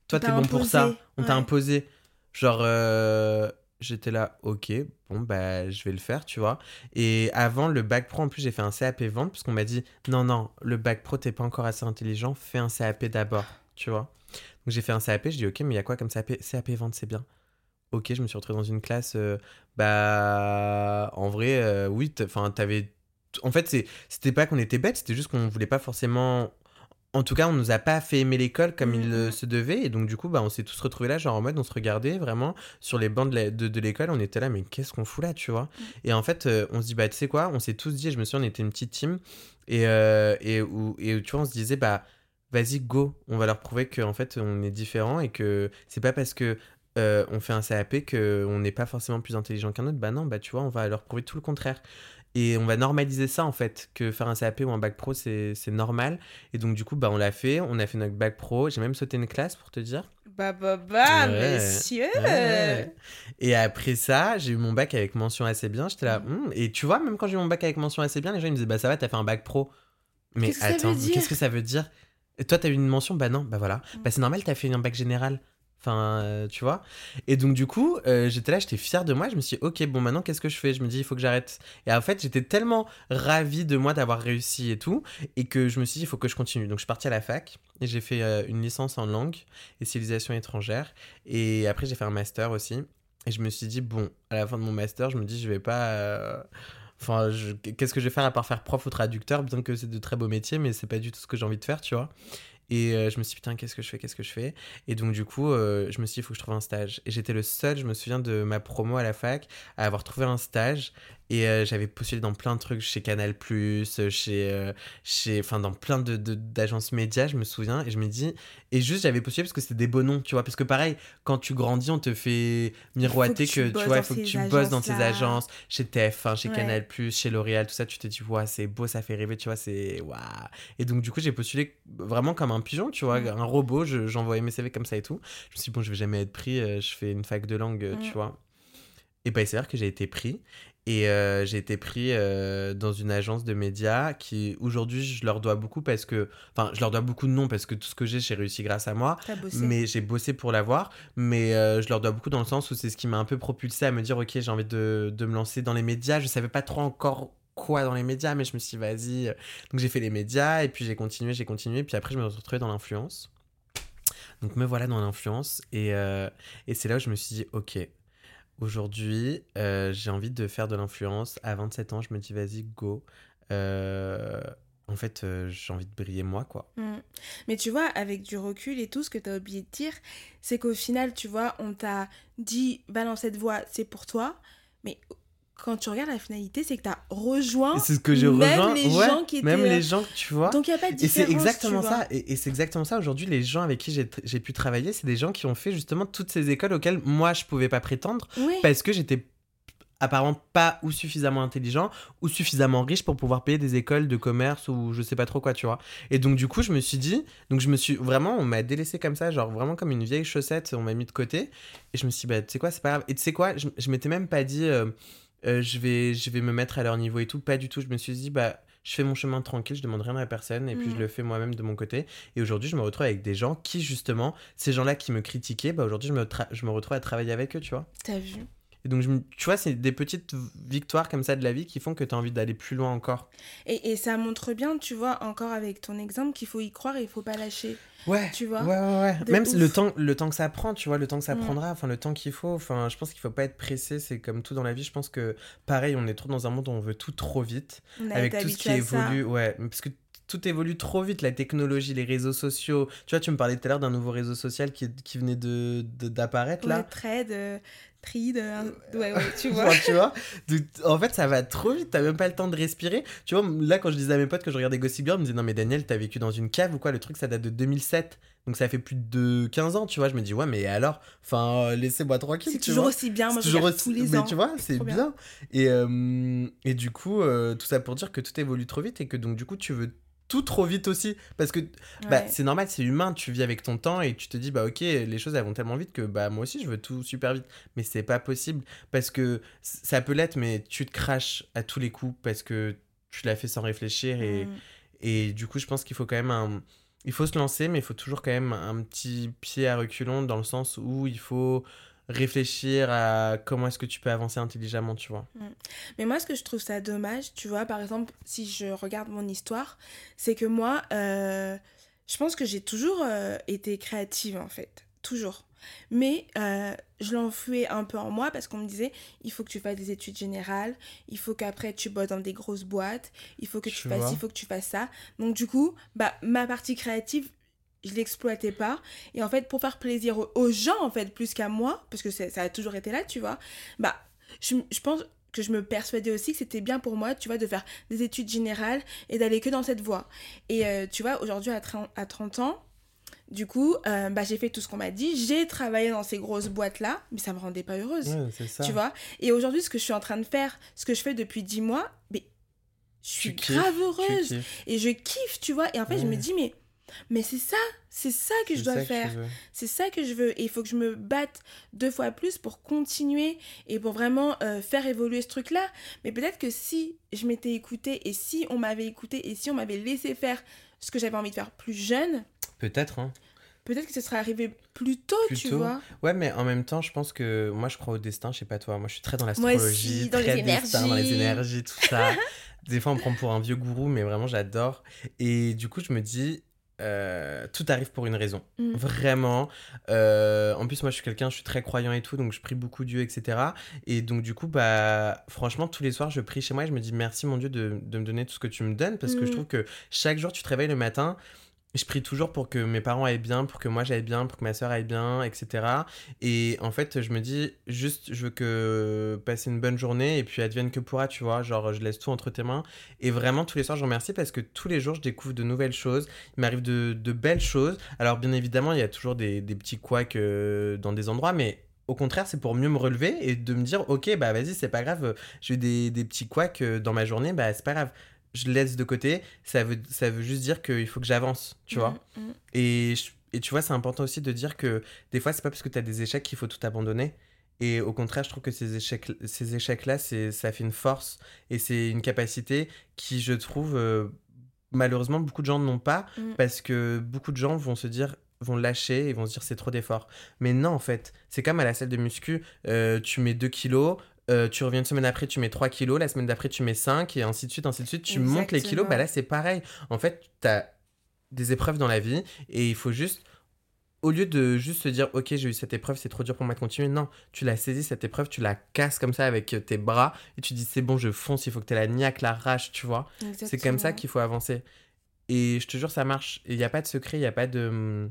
[SPEAKER 2] Toi, t'es bon pour ça. On t'a imposé. Genre, euh, j'étais là, ok, bon, bah, je vais le faire, tu vois. Et avant le bac pro, en plus, j'ai fait un CAP vente. Parce qu'on m'a dit, non, non, le bac pro, t'es pas encore assez intelligent. Fais un CAP d'abord, tu vois. Donc, j'ai fait un CAP. Je dis, ok, mais il y a quoi comme CAP CAP vente, c'est bien. Ok, je me suis retrouvé dans une classe. euh, bah, en vrai, euh, oui, enfin, t'avais. En fait, c'était pas qu'on était bêtes, c'était juste qu'on voulait pas forcément. En tout cas, on nous a pas fait aimer l'école comme il euh,
[SPEAKER 1] Mhm.
[SPEAKER 2] se devait. Et donc, du coup, bah, on s'est tous retrouvés là, genre en mode, on se regardait vraiment sur les bancs de l'école. on était là, mais qu'est-ce qu'on fout là, tu vois? Et en fait, euh, on se dit, bah, tu sais quoi, on s'est tous dit, je me souviens, on était une petite team. Et, euh, et, où, et tu vois, on se disait, bah, vas-y, go, on va leur prouver qu'en fait, on est différent et que c'est pas parce que euh, on fait un CAP qu'on n'est pas forcément plus intelligent qu'un autre. Bah non, bah tu vois, on va leur prouver tout le contraire. Et on va normaliser ça en fait, que faire un CAP ou un bac pro c'est normal. Et donc du coup, bah on l'a fait, on a fait notre bac pro. J'ai même sauté une classe pour te dire.
[SPEAKER 1] Bah bah bah,
[SPEAKER 2] Ouais.
[SPEAKER 1] monsieur
[SPEAKER 2] Ouais. Et après ça, j'ai eu mon bac avec mention assez bien. J'étais là, Hmm. et tu vois, même quand j'ai eu mon bac avec mention assez bien, les gens ils me disaient, bah ça va, t'as fait un bac pro. Mais
[SPEAKER 1] veut
[SPEAKER 2] attends, qu'est-ce que ça veut dire? Et toi, t'as eu une mention? Bah non, bah voilà.
[SPEAKER 1] Mm.
[SPEAKER 2] Bah c'est normal, t'as fait un bac général. Enfin, euh, tu vois. Et donc, du coup, euh, j'étais là, j'étais fier de moi. Je me suis dit, ok, bon, maintenant, qu'est-ce que je fais? Je me dis, il faut que j'arrête. Et en fait, j'étais tellement ravi de moi d'avoir réussi et tout, et que je me suis dit, il faut que je continue. Donc, je suis parti à la fac, et j'ai fait euh, une licence en langue et civilisation étrangère. Et après, j'ai fait un master aussi. Et je me suis dit, bon, à la fin de mon master, je me dis, je vais pas. Enfin, je- qu'est-ce que je vais faire à part faire prof ou traducteur, bien que c'est de très beaux métiers, mais c'est pas du tout ce que j'ai envie de faire, tu vois. Et euh, je me suis dit, putain, qu'est-ce que je fais, qu'est-ce que je fais? Et donc, du coup, euh, je me suis dit, il faut que je trouve un stage. Et j'étais le seul, je me souviens de ma promo à la fac, à avoir trouvé un stage. Et euh, j'avais postulé dans plein de trucs chez Canal, chez. euh, chez enfin, dans plein de- d'agences médias, je me souviens. Et je me dis. Et juste, j'avais postulé parce que c'était des beaux noms, tu vois. Parce que pareil, quand tu grandis, on te fait miroiter
[SPEAKER 1] que tu
[SPEAKER 2] que, tu
[SPEAKER 1] bosses
[SPEAKER 2] vois, il faut que tu bosses dans ces agences, chez TF1, chez
[SPEAKER 1] Ouais.
[SPEAKER 2] Canal, chez L'Oréal, tout ça. Tu te dis, ouais, c'est beau, ça fait rêver, tu vois, c'est. Waouh Et donc, du coup, j'ai postulé vraiment comme un pigeon, tu vois,
[SPEAKER 1] Mm.
[SPEAKER 2] un robot. je- J'envoyais mes CV comme ça et tout. Je me suis dit, bon, je vais jamais être pris, euh, je fais une fac de langue, euh, tu
[SPEAKER 1] Mm.
[SPEAKER 2] vois. Et bah, il s'avère que j'ai été pris. Et euh, j'ai été pris euh, dans une agence de médias qui, aujourd'hui, je leur dois beaucoup parce que. Enfin, je leur dois beaucoup de noms parce que tout ce que j'ai, j'ai réussi grâce à moi.
[SPEAKER 1] T'as bossé.
[SPEAKER 2] Mais j'ai bossé pour l'avoir. Mais euh, je leur dois beaucoup dans le sens où c'est ce qui m'a un peu propulsé à me dire, ok, j'ai envie de, de me lancer dans les médias. Je savais pas trop encore quoi dans les médias, mais je me suis dit, vas-y. Donc j'ai fait les médias, et puis j'ai continué, j'ai continué, puis après je me suis retrouvé dans l'influence. Donc me voilà dans l'influence, et, et c'est là où je me suis dit, ok, aujourd'hui, euh, j'ai envie de faire de l'influence. À 27 ans, je me dis, vas-y, go. Euh, en fait, euh, j'ai envie de briller moi, quoi.
[SPEAKER 1] Mm. Mais tu vois, avec du recul et tout, ce que tu as oublié de dire, c'est qu'au final, tu vois, on t'a dit, va dans cette voie, c'est pour toi. Mais quand tu regardes la finalité, c'est que tu as rejoint
[SPEAKER 2] C'est ce que j'ai
[SPEAKER 1] même
[SPEAKER 2] rejoint.
[SPEAKER 1] les
[SPEAKER 2] ouais,
[SPEAKER 1] gens qui étaient...
[SPEAKER 2] même les gens, tu vois.
[SPEAKER 1] Donc il n'y a pas de
[SPEAKER 2] Et c'est
[SPEAKER 1] différence,
[SPEAKER 2] exactement ça. Et, et c'est exactement ça. Aujourd'hui, les gens avec qui j'ai pu travailler, c'est des gens qui ont fait justement toutes ces écoles auxquelles moi, je pouvais pas prétendre parce que j'étais apparemment pas ou suffisamment intelligent ou suffisamment riche pour pouvoir payer des écoles de commerce ou je sais pas trop quoi, tu vois. Et donc, du coup, je me suis dit, donc je me suis vraiment, on m'a délaissé comme ça, genre vraiment comme une vieille chaussette, on m'a mis de côté. Et je me suis dit, bah, tu sais quoi, c'est pas grave. Et tu sais quoi, je, je m'étais même pas dit, euh, euh, je, vais, je vais me mettre à leur niveau et tout, pas du tout. Je me suis dit, bah, je fais mon chemin tranquille, je demande rien à personne et puis je le fais moi-même de mon côté. Et aujourd'hui, je me retrouve avec des gens qui, justement, ces gens-là qui me critiquaient, bah aujourd'hui, je me, je me retrouve à travailler avec eux, tu vois.
[SPEAKER 1] T'as vu?
[SPEAKER 2] Et donc, je tu vois, c'est des petites victoires comme ça de la vie qui font que tu as envie d'aller plus loin encore.
[SPEAKER 1] et, et ça montre bien, tu vois, encore avec ton exemple, qu'il faut y croire et il faut pas lâcher.
[SPEAKER 2] Ouais.
[SPEAKER 1] Tu vois
[SPEAKER 2] Ouais, ouais, ouais.
[SPEAKER 1] De
[SPEAKER 2] Même
[SPEAKER 1] ouf.
[SPEAKER 2] le temps, le temps que ça prend, tu vois, le temps que ça
[SPEAKER 1] Mm.
[SPEAKER 2] prendra, enfin, le temps qu'il faut. Enfin, je pense qu'il faut pas être pressé. C'est comme tout dans la vie. Je pense que, pareil, on est trop dans un monde où on veut tout trop vite.
[SPEAKER 1] On a
[SPEAKER 2] avec tout ce qui évolue. Ouais, parce que tout évolue trop vite, la technologie, les réseaux sociaux. Tu vois, tu me parlais tout à l'heure d'un nouveau réseau social qui, qui venait de de- d'apparaître
[SPEAKER 1] Ouais,
[SPEAKER 2] là.
[SPEAKER 1] trade, euh, trade, euh, ouais, ouais, tu [LAUGHS] vois.
[SPEAKER 2] Tu vois Donc, en fait, ça va trop vite, t'as même pas le temps de respirer. Tu vois, là, quand je disais à mes potes que je regardais Gossip Girl, ils me disaient Non, mais Daniel, t'as vécu dans une cave ou quoi? Le truc, ça date de 2007. Donc, ça fait plus de 15 ans, tu vois. Je me dis Ouais, mais alors? Enfin, euh, laissez-moi tranquille.
[SPEAKER 1] C'est toujours
[SPEAKER 2] vois.
[SPEAKER 1] aussi bien, moi je
[SPEAKER 2] toujours aussi-
[SPEAKER 1] tous les
[SPEAKER 2] mais
[SPEAKER 1] ans.
[SPEAKER 2] tu vois, c'est bien.
[SPEAKER 1] bien.
[SPEAKER 2] Et, euh, et du coup, euh, tout ça pour dire que tout évolue trop vite et que donc, du coup, tu veux tout trop vite aussi. Parce que bah,
[SPEAKER 1] Ouais.
[SPEAKER 2] c'est normal, c'est humain, tu vis avec ton temps et tu te dis, bah ok, les choses elles vont tellement vite que bah moi aussi je veux tout super vite. Mais c'est pas possible parce que ça peut l'être, mais tu te craches à tous les coups parce que tu l'as fait sans réfléchir et,
[SPEAKER 1] Mm.
[SPEAKER 2] et du coup, je pense qu'il faut quand même un. Il faut se lancer, mais il faut toujours quand même un petit pied à reculons dans le sens où il faut réfléchir à comment est-ce que tu peux avancer intelligemment, tu vois.
[SPEAKER 1] Mais moi, ce que je trouve ça dommage, tu vois, par exemple, si je regarde mon histoire, c'est que moi, euh, je pense que j'ai toujours euh, été créative, en fait. Toujours. Mais euh, je l'enfouais un peu en moi parce qu'on me disait il faut que tu fasses des études générales, il faut qu'après tu bosses dans des grosses boîtes, il faut que tu
[SPEAKER 2] Tu
[SPEAKER 1] fasses
[SPEAKER 2] vois.
[SPEAKER 1] il faut que tu fasses ça. Donc, du coup, bah, ma partie créative, je l'exploitais pas. Et en fait, pour faire plaisir aux, gens, en fait, plus qu'à moi, parce que ça a toujours été là, tu vois, bah, je, je pense que je me persuadais aussi que c'était bien pour moi, tu vois, de faire des études générales et d'aller que dans cette voie. Et euh, tu vois, aujourd'hui, à 30, à 30 ans, du coup, euh, bah, j'ai fait tout ce qu'on m'a dit. J'ai travaillé dans ces grosses boîtes-là, mais ça me rendait pas heureuse.
[SPEAKER 2] ça.
[SPEAKER 1] Tu vois Et aujourd'hui, ce que je suis en train de faire, ce que je fais depuis 10 mois, mais je suis
[SPEAKER 2] Tu
[SPEAKER 1] grave heureuse. Et je kiffe, tu vois. Et en fait, je me dis, mais, mais c'est ça, c'est ça que je dois
[SPEAKER 2] ça
[SPEAKER 1] faire. C'est ça que je veux. Et il faut que je me batte deux fois plus pour continuer et pour vraiment euh, faire évoluer ce truc-là. Mais peut-être que si je m'étais écoutée et si on m'avait écouté et si on m'avait laissé faire ce que j'avais envie de faire plus jeune,
[SPEAKER 2] Peut-être, hein.
[SPEAKER 1] peut-être que ce serait arrivé plus tôt,
[SPEAKER 2] Plus
[SPEAKER 1] tu
[SPEAKER 2] tôt.
[SPEAKER 1] vois.
[SPEAKER 2] Ouais, mais en même temps, je pense que moi, je crois au destin, je sais pas toi. Moi, je suis très dans l'astrologie,
[SPEAKER 1] dans les
[SPEAKER 2] très destin, dans les
[SPEAKER 1] énergies.
[SPEAKER 2] énergies, tout ça. [LAUGHS] Des fois, on me prend pour un vieux gourou, mais vraiment, j'adore. Et du coup, je me dis, euh, tout arrive pour une raison.
[SPEAKER 1] Mm.
[SPEAKER 2] Vraiment. Euh, en plus, moi, je suis quelqu'un, je suis très croyant et tout, donc je prie beaucoup Dieu, etc. Et donc, du coup, bah, franchement, tous les soirs, je prie chez moi et je me dis merci, mon Dieu, de, de me donner tout ce que tu me donnes, parce que je
[SPEAKER 1] Mm.
[SPEAKER 2] trouve que chaque jour, tu te réveilles le matin. Je prie toujours pour que mes parents aillent bien, pour que moi j'aille bien, pour que ma soeur aille bien, etc. Et en fait, je me dis juste, je veux que passer une bonne journée et puis advienne que pourra, tu vois. Genre, je laisse tout entre tes mains. Et vraiment, tous les soirs, je remercie parce que tous les jours, je découvre de nouvelles choses. Il m'arrive de, belles choses. Alors, bien évidemment, il y a toujours des, des petits couacs euh, dans des endroits, mais au contraire, c'est pour mieux me relever et de me dire, ok, bah vas-y, c'est pas grave, j'ai eu des, des petits couacs euh, dans ma journée, bah c'est pas grave. Je laisse de côté, ça veut, ça veut juste dire qu'il faut que j'avance, tu vois.
[SPEAKER 1] Mm, mm.
[SPEAKER 2] Et, je- et tu vois, c'est important aussi de dire que des fois, c'est pas parce que tu as des échecs qu'il faut tout abandonner. Et au contraire, je trouve que ces échecs, ces échecs-là, c'est, ça fait une force et c'est une capacité qui, je trouve, euh, malheureusement, beaucoup de gens n'ont pas
[SPEAKER 1] Mm.
[SPEAKER 2] parce que beaucoup de gens vont se dire vont lâcher et vont se dire c'est trop d'efforts. Mais non, en fait, c'est comme à la salle de muscu, euh, tu mets 2 kilos, euh, tu reviens une semaine après, tu mets 3 kilos, la semaine d'après, tu mets 5, et ainsi de suite, ainsi de suite. Tu montes les kilos, bah là, c'est pareil. En fait, tu as des épreuves dans la vie, et il faut juste au lieu de juste se dire ok j'ai eu cette épreuve c'est trop dur pour moi de continuer. Non tu l'as saisis cette épreuve tu la casses comme ça avec tes bras et tu dis c'est bon je fonce il faut que tu aies la niaque la rage tu vois. C'est comme ça qu'il faut avancer. Et je te jure ça marche. Il n'y a pas de secret il n'y a pas de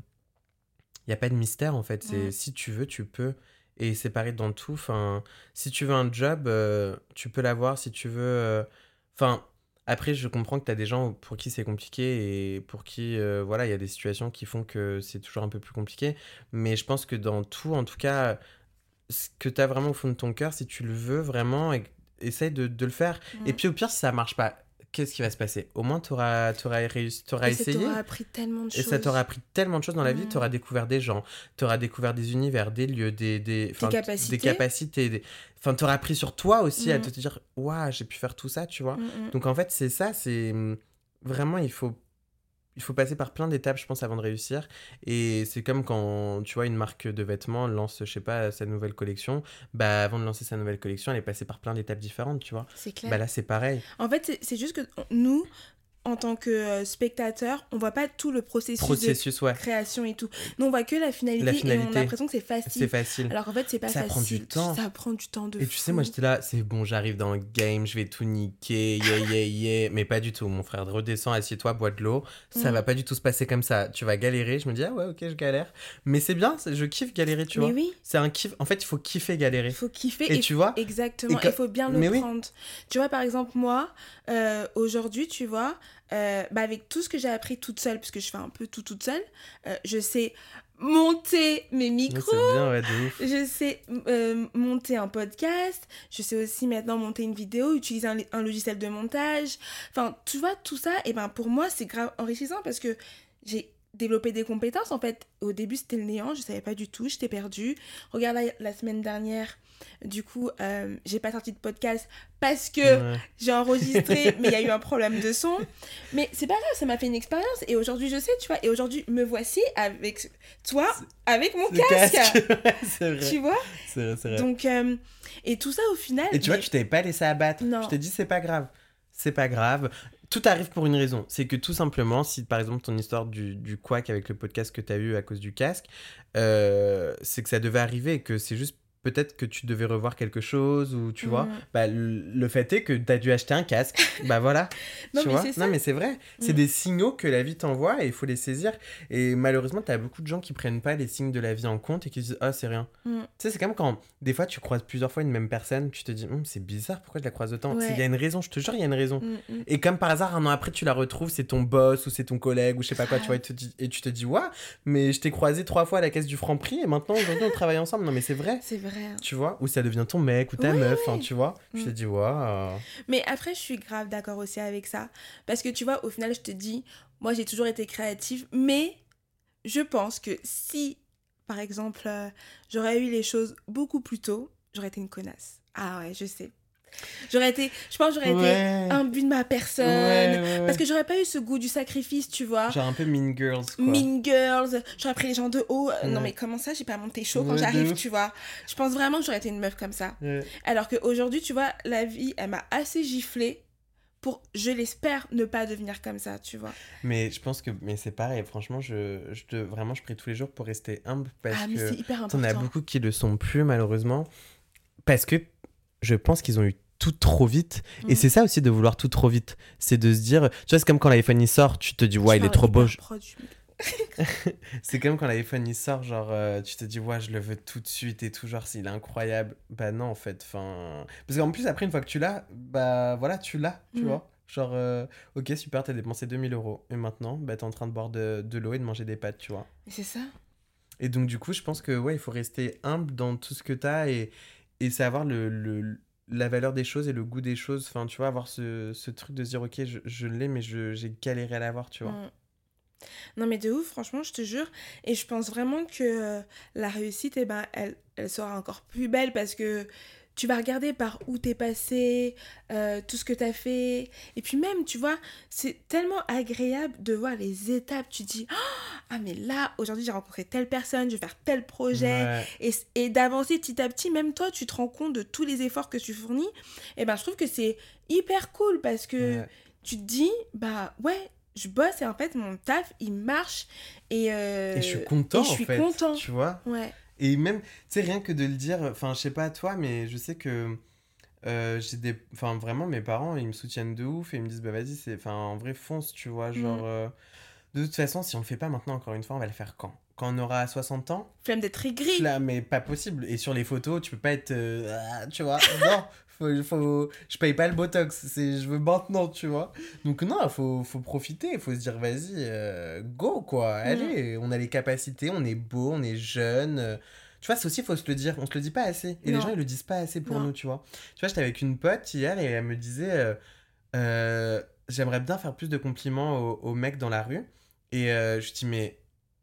[SPEAKER 2] il y a pas de mystère en fait. C'est si tu veux tu peux et c'est pareil dans tout enfin si tu veux un job euh, tu peux l'avoir si tu veux euh, enfin après, je comprends que tu as des gens pour qui c'est compliqué et pour qui, euh, voilà, il y a des situations qui font que c'est toujours un peu plus compliqué. Mais je pense que dans tout, en tout cas, ce que tu as vraiment au fond de ton cœur, si tu le veux vraiment, essaye de, de le faire. Et puis au pire, si ça marche pas, qu'est-ce qui va se passer? Au moins, tu auras, auras, réussi, auras essayé. Ça
[SPEAKER 1] appris tellement de
[SPEAKER 2] choses. Et ça t'aura appris tellement de choses dans la vie. Mm. Tu auras découvert des gens, tu auras découvert des univers, des lieux, des, des,
[SPEAKER 1] capacités.
[SPEAKER 2] Des capacités Enfin, tu auras appris sur toi aussi à mm. te dire Waouh, j'ai pu faire tout ça, tu vois. Mm, Donc, en fait, c'est ça. C'est vraiment, il faut il faut passer par plein d'étapes, je pense, avant de réussir. Et c'est comme quand, tu vois, une marque de vêtements lance, je sais pas, sa nouvelle collection. Bah, avant de lancer sa nouvelle collection, elle est passée par plein d'étapes différentes, tu vois.
[SPEAKER 1] C'est clair.
[SPEAKER 2] Bah là, c'est pareil.
[SPEAKER 1] En fait, c'est juste que nous, en tant que euh, spectateur, on voit pas tout le processus, de création et tout. Nous, on voit que la finalité, et on a l'impression que c'est facile.
[SPEAKER 2] C'est facile.
[SPEAKER 1] Alors qu'en fait, c'est pas
[SPEAKER 2] ça
[SPEAKER 1] facile.
[SPEAKER 2] Ça prend du temps.
[SPEAKER 1] Ça prend du temps de
[SPEAKER 2] Et tu sais, moi, j'étais là, c'est bon, j'arrive dans le game, je vais tout niquer, yeah, yeah, yeah. Mais pas du tout, mon frère. Redescends, assieds-toi, bois de l'eau. Ça mm. va pas du tout se passer comme ça. Tu vas galérer. Je me dis, ah ouais, ok, je galère. Mais c'est bien, je kiffe galérer, tu vois.
[SPEAKER 1] oui.
[SPEAKER 2] C'est un kiff. En fait, il faut kiffer galérer. Il
[SPEAKER 1] faut kiffer.
[SPEAKER 2] Et, tu vois
[SPEAKER 1] Exactement. Il faut bien le prendre. Tu vois, par exemple, moi, euh, aujourd'hui, tu vois, euh, bah avec tout ce que j'ai appris toute seule, puisque je fais un peu tout toute seule, euh, je sais monter mes micros, je sais euh, monter un podcast, je sais aussi maintenant monter une vidéo, utiliser un, un, logiciel de montage. Enfin, tu vois, tout ça, et ben pour moi, c'est grave enrichissant parce que j'ai développé des compétences. En fait, au début, c'était le néant, je savais pas du tout, j'étais perdue. Regarde la semaine dernière, du coup, euh, j'ai pas sorti de podcast parce que j'ai enregistré, [LAUGHS] mais il y a eu un problème de son. Mais c'est pas grave, ça m'a fait une expérience. Et aujourd'hui, je sais, tu vois. Et aujourd'hui, me voici avec toi, avec mon casque. [LAUGHS]
[SPEAKER 2] vrai.
[SPEAKER 1] Tu vois?
[SPEAKER 2] C'est vrai, c'est vrai.
[SPEAKER 1] Donc, euh, et tout ça au final.
[SPEAKER 2] Et tu vois, tu t'avais pas laissé abattre. Non. Je t'ai dit, c'est pas grave. C'est pas grave. Tout arrive pour une raison. C'est que tout simplement, si par exemple ton histoire du, quack avec le podcast que tu eu à cause du casque, euh, c'est que ça devait arriver et que c'est juste peut-être que tu devais revoir quelque chose ou tu vois. Mm. bah, le, fait est que tu as dû acheter un casque. [LAUGHS] Bah voilà.
[SPEAKER 1] Non,
[SPEAKER 2] tu
[SPEAKER 1] mais
[SPEAKER 2] vois
[SPEAKER 1] non
[SPEAKER 2] mais c'est vrai. C'est mm. des signaux que la vie t'envoie et il faut les saisir. Et malheureusement tu as beaucoup de gens qui prennent pas les signes de la vie en compte et qui disent ah c'est rien. Mm. tu sais c'est comme quand des fois tu croises plusieurs fois une même personne tu te dis hum, c'est bizarre pourquoi je la croise autant? Il y a une raison je te jure il y a une raison. Et comme par hasard un an après tu la retrouves c'est ton boss ou c'est ton collègue ou je sais pas quoi tu vois et, te dis, et tu te dis ouais mais je t'ai croisé trois fois à la caisse du franc prix et maintenant aujourd'hui on travaille ensemble. Non mais c'est vrai.
[SPEAKER 1] C'est vrai
[SPEAKER 2] tu vois, ou ça devient ton mec ou ta meuf, hein, tu vois. Je te mm. dis, waouh.
[SPEAKER 1] Mais après, je suis grave d'accord aussi avec ça. Parce que tu vois, au final, je te dis, moi, j'ai toujours été créative, mais je pense que si, par exemple, euh, j'aurais eu les choses beaucoup plus tôt, j'aurais été une connasse. Ah ouais, je sais. J'aurais été, je pense, j'aurais été un but de ma personne. parce que j'aurais pas eu ce goût du sacrifice, tu vois.
[SPEAKER 2] Genre un peu Mean Girls, quoi.
[SPEAKER 1] Mean Girls. J'aurais pris les gens de haut. Non, mais comment ça, j'ai pas monté chaud quand j'arrive, tu vois. Je pense vraiment que j'aurais été une meuf comme ça. Alors qu'aujourd'hui, tu vois, la vie, elle m'a assez giflé pour, je l'espère, ne pas devenir comme ça, tu vois.
[SPEAKER 2] Mais je pense que, mais c'est pareil, franchement, je, je te, vraiment, je prie tous les jours pour rester humble parce
[SPEAKER 1] ah, mais
[SPEAKER 2] que
[SPEAKER 1] hyper
[SPEAKER 2] t'en as beaucoup qui le sont plus, malheureusement. Parce que je pense qu'ils ont eu tout trop vite. Et mm. c'est ça aussi de vouloir tout trop vite. C'est de se dire, tu vois, c'est comme quand l'iPhone il sort, tu te dis, ouais, il est trop beau. [LAUGHS] c'est comme quand l'iPhone il sort, genre, euh, tu te dis, ouais, je le veux tout de suite et tout, genre, s'il est incroyable. Bah non, en fait, enfin. Parce qu'en plus, après, une fois que tu l'as, bah voilà, tu l'as, tu mm. vois. Genre, euh, ok, super, t'as dépensé 2000 euros. Et maintenant, bah t'es en train de boire de, de l'eau et de manger des pâtes, tu vois.
[SPEAKER 1] C'est ça.
[SPEAKER 2] Et donc, du coup, je pense que, ouais, il faut rester humble dans tout ce que t'as et, et savoir le, le la valeur des choses et le goût des choses. Enfin, tu vois, avoir ce, ce truc de se dire, ok, je, je l'ai, mais j'ai galéré à l'avoir, tu vois. Mm.
[SPEAKER 1] Non, mais de ouf, franchement, je te jure. Et je pense vraiment que euh, la réussite, eh ben, elle, elle sera encore plus belle parce que tu vas regarder par où t'es passé, euh, tout ce que t'as fait. Et puis même, tu vois, c'est tellement agréable de voir les étapes. Tu dis, ah mais là, aujourd'hui j'ai rencontré telle personne, je vais faire tel projet. Et, et d'avancer petit à petit, même toi, tu te rends compte de tous les efforts que tu fournis. Et ben je trouve que c'est hyper cool parce que tu te dis, bah ouais, je bosse et en fait mon taf il marche et, euh,
[SPEAKER 2] et je suis content je suis content tu vois
[SPEAKER 1] ouais
[SPEAKER 2] et même tu sais rien que de le dire enfin je sais pas toi mais je sais que euh, j'ai des enfin vraiment mes parents ils me soutiennent de ouf et ils me disent bah vas-y c'est enfin en vrai fonce tu vois genre mm. euh, de toute façon si on le fait pas maintenant encore une fois on va le faire quand? Quand on aura 60 ans
[SPEAKER 1] flemme d'être aigri
[SPEAKER 2] là mais pas possible et sur les photos tu peux pas être ah, tu vois [LAUGHS] non faut, faut, je paye pas le botox, c'est je veux maintenant, tu vois. Donc non, il faut, faut profiter, il faut se dire vas-y, euh, go quoi, mm. allez, on a les capacités, on est beau, on est jeune. Euh. tu vois, c'est aussi, faut se le dire, on se le dit pas assez. Et les gens, ils le disent pas assez pour nous, tu vois. Tu vois, j'étais avec une pote hier et elle me disait, euh, j'aimerais bien faire plus de compliments aux, aux mecs dans la rue. Et je dis, mais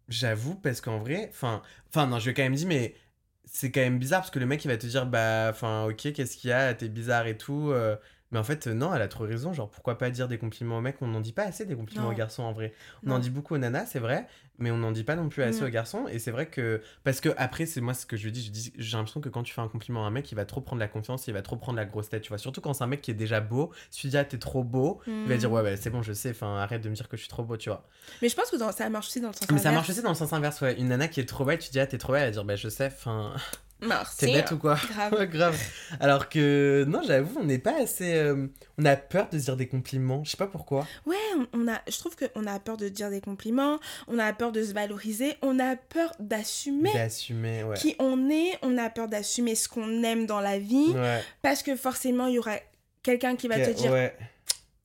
[SPEAKER 2] j'avoue, parce qu'en vrai, enfin, enfin non, je lui ai quand même dit, mais c'est quand même bizarre parce que le mec il va te dire bah enfin ok qu'est-ce qu'il y a? T'es bizarre et tout euh, mais en fait, non, elle a trop raison. Genre, pourquoi pas dire des compliments aux mecs? On n'en dit pas assez des compliments aux garçons en vrai. On en dit beaucoup aux nanas, c'est vrai, mais on n'en dit pas non plus assez mm. aux garçons. Et c'est vrai que. Parce que après, c'est moi ce que je dis. Je dis j'ai l'impression que quand tu fais un compliment à un mec, il va trop prendre la confiance, il va trop prendre la grosse tête, tu vois. Surtout quand c'est un mec qui est déjà beau. Si tu dis, ah, t'es trop beau, il va dire, mm. ouais, ouais, c'est bon, je sais, enfin, arrête de me dire que je suis trop beau, tu vois.
[SPEAKER 1] Mais je pense que ça marche aussi dans le sens
[SPEAKER 2] inverse. Mais ça marche aussi dans le sens inverse, ouais. Une nana qui est trop belle, tu dis, ah, t'es trop belle, elle va dire, bah, je sais, enfin.
[SPEAKER 1] T'es
[SPEAKER 2] bête ou quoi
[SPEAKER 1] Grave. [LAUGHS]
[SPEAKER 2] grave. Alors que, non, j'avoue, on n'est pas assez. Euh, on a peur de dire des compliments. Je sais pas pourquoi.
[SPEAKER 1] Ouais, on a, je trouve qu'on a peur de dire des compliments, on a peur de se valoriser, on a peur d'assumer.
[SPEAKER 2] D'assumer, ouais.
[SPEAKER 1] Qui on est, on a peur d'assumer ce qu'on aime dans la vie.
[SPEAKER 2] Ouais.
[SPEAKER 1] Parce que forcément, il y aura quelqu'un qui va te dire.
[SPEAKER 2] Ouais.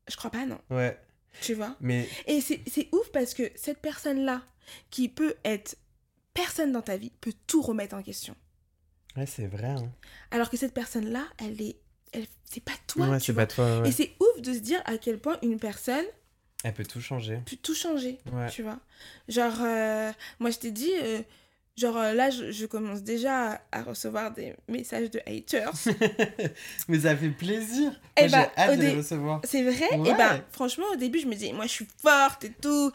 [SPEAKER 1] Je crois pas, non.
[SPEAKER 2] Ouais.
[SPEAKER 1] Tu vois?
[SPEAKER 2] Mais.
[SPEAKER 1] Et c'est ouf parce que cette personne-là, qui peut être personne dans ta vie, peut tout remettre en question.
[SPEAKER 2] Ouais, c'est vrai. Hein.
[SPEAKER 1] Alors que cette personne-là, elle est. Elle... C'est pas toi.
[SPEAKER 2] Ouais, c'est pas toi.
[SPEAKER 1] Et c'est ouf de se dire à quel point une personne.
[SPEAKER 2] Elle peut tout changer.
[SPEAKER 1] Peut tout changer. Tu vois. Genre, euh, moi, je t'ai dit. Euh, genre, euh, là, je, commence déjà à, recevoir des messages de haters. [LAUGHS]
[SPEAKER 2] Mais ça fait plaisir. Eh j'ai bah, hâte de les recevoir.
[SPEAKER 1] C'est vrai? Et bah, franchement, au début, je me disais, moi, je suis forte et tout.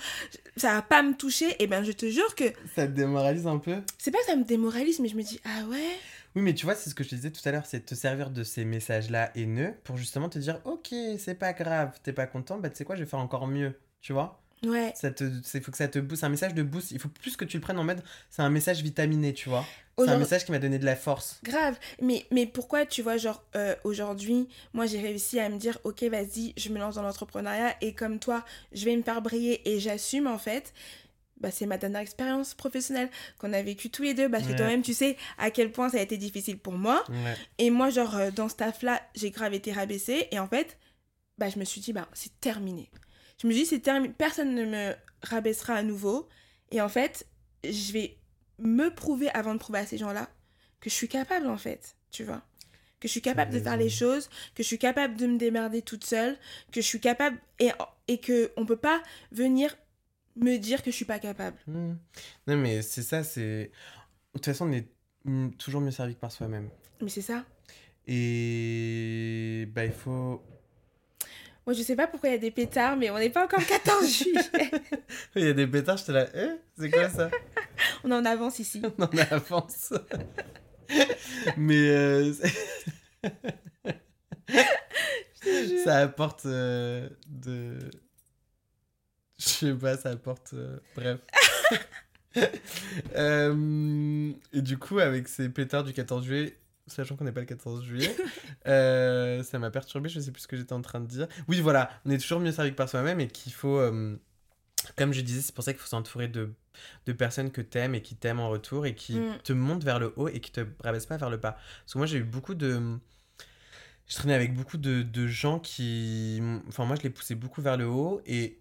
[SPEAKER 1] Ça va pas me toucher. Et ben, je te jure que.
[SPEAKER 2] Ça te démoralise un peu?
[SPEAKER 1] C'est pas que ça me démoralise, mais je me dis, ah ouais?
[SPEAKER 2] Oui, mais tu vois, c'est ce que je te disais tout à l'heure, c'est de te servir de ces messages-là haineux pour justement te dire, ok, c'est pas grave, t'es pas content, bah tu sais quoi, je vais faire encore mieux, tu vois?
[SPEAKER 1] Ouais.
[SPEAKER 2] Ça te, il faut que ça te booste, c'est un message de boost, il faut plus que tu le prennes en mode, c'est un message vitaminé, tu vois. C'est un message qui m'a donné de la force.
[SPEAKER 1] Grave. Mais, mais pourquoi, tu vois, genre, euh, aujourd'hui, moi, j'ai réussi à me dire, ok, vas-y, je me lance dans l'entrepreneuriat et comme toi, je vais me faire briller et j'assume, en fait bah, c'est ma dernière expérience professionnelle qu'on a vécue tous les deux parce que toi-même tu sais à quel point ça a été difficile pour moi et moi genre euh, dans ce taf là j'ai grave été rabaissée et en fait bah je me suis dit bah c'est terminé je me dit c'est terminé personne ne me rabaissera à nouveau et en fait je vais me prouver avant de prouver à ces gens là que je suis capable en fait tu vois que je suis capable de faire les choses, que je suis capable de me démerder toute seule, que je suis capable et, et que on peut pas venir me dire que je suis pas capable.
[SPEAKER 2] Hmm. Non, mais c'est ça, c'est. De toute façon, on est toujours mieux servi que par soi-même.
[SPEAKER 1] Mais c'est ça.
[SPEAKER 2] Et. Bah, il faut.
[SPEAKER 1] Moi, je sais pas pourquoi il y a des pétards, mais on n'est pas encore [LAUGHS] le 14 juillet.
[SPEAKER 2] Il y a des pétards, je te la. Eh, c'est quoi ça? [LAUGHS]
[SPEAKER 1] On en avance ici. [LAUGHS]
[SPEAKER 2] on en avance. mais. Euh, ça apporte euh, de je sais pas, ça apporte. Euh, bref. Euh, et du coup, avec ces pétards du 14 juillet, sachant qu'on n'est pas le 14 juillet, [LAUGHS] euh, ça m'a perturbé, je sais plus ce que j'étais en train de dire. Oui, voilà, on est toujours mieux servi que par soi-même et qu'il faut. comme je disais, c'est pour ça qu'il faut s'entourer de, de personnes que t'aimes et qui t'aiment en retour et qui mm. te montent vers le haut et qui te rabaissent pas vers le bas. Parce que moi, j'ai eu beaucoup de. Je traînais avec beaucoup de, de gens qui. Enfin, moi, je les poussais beaucoup vers le haut et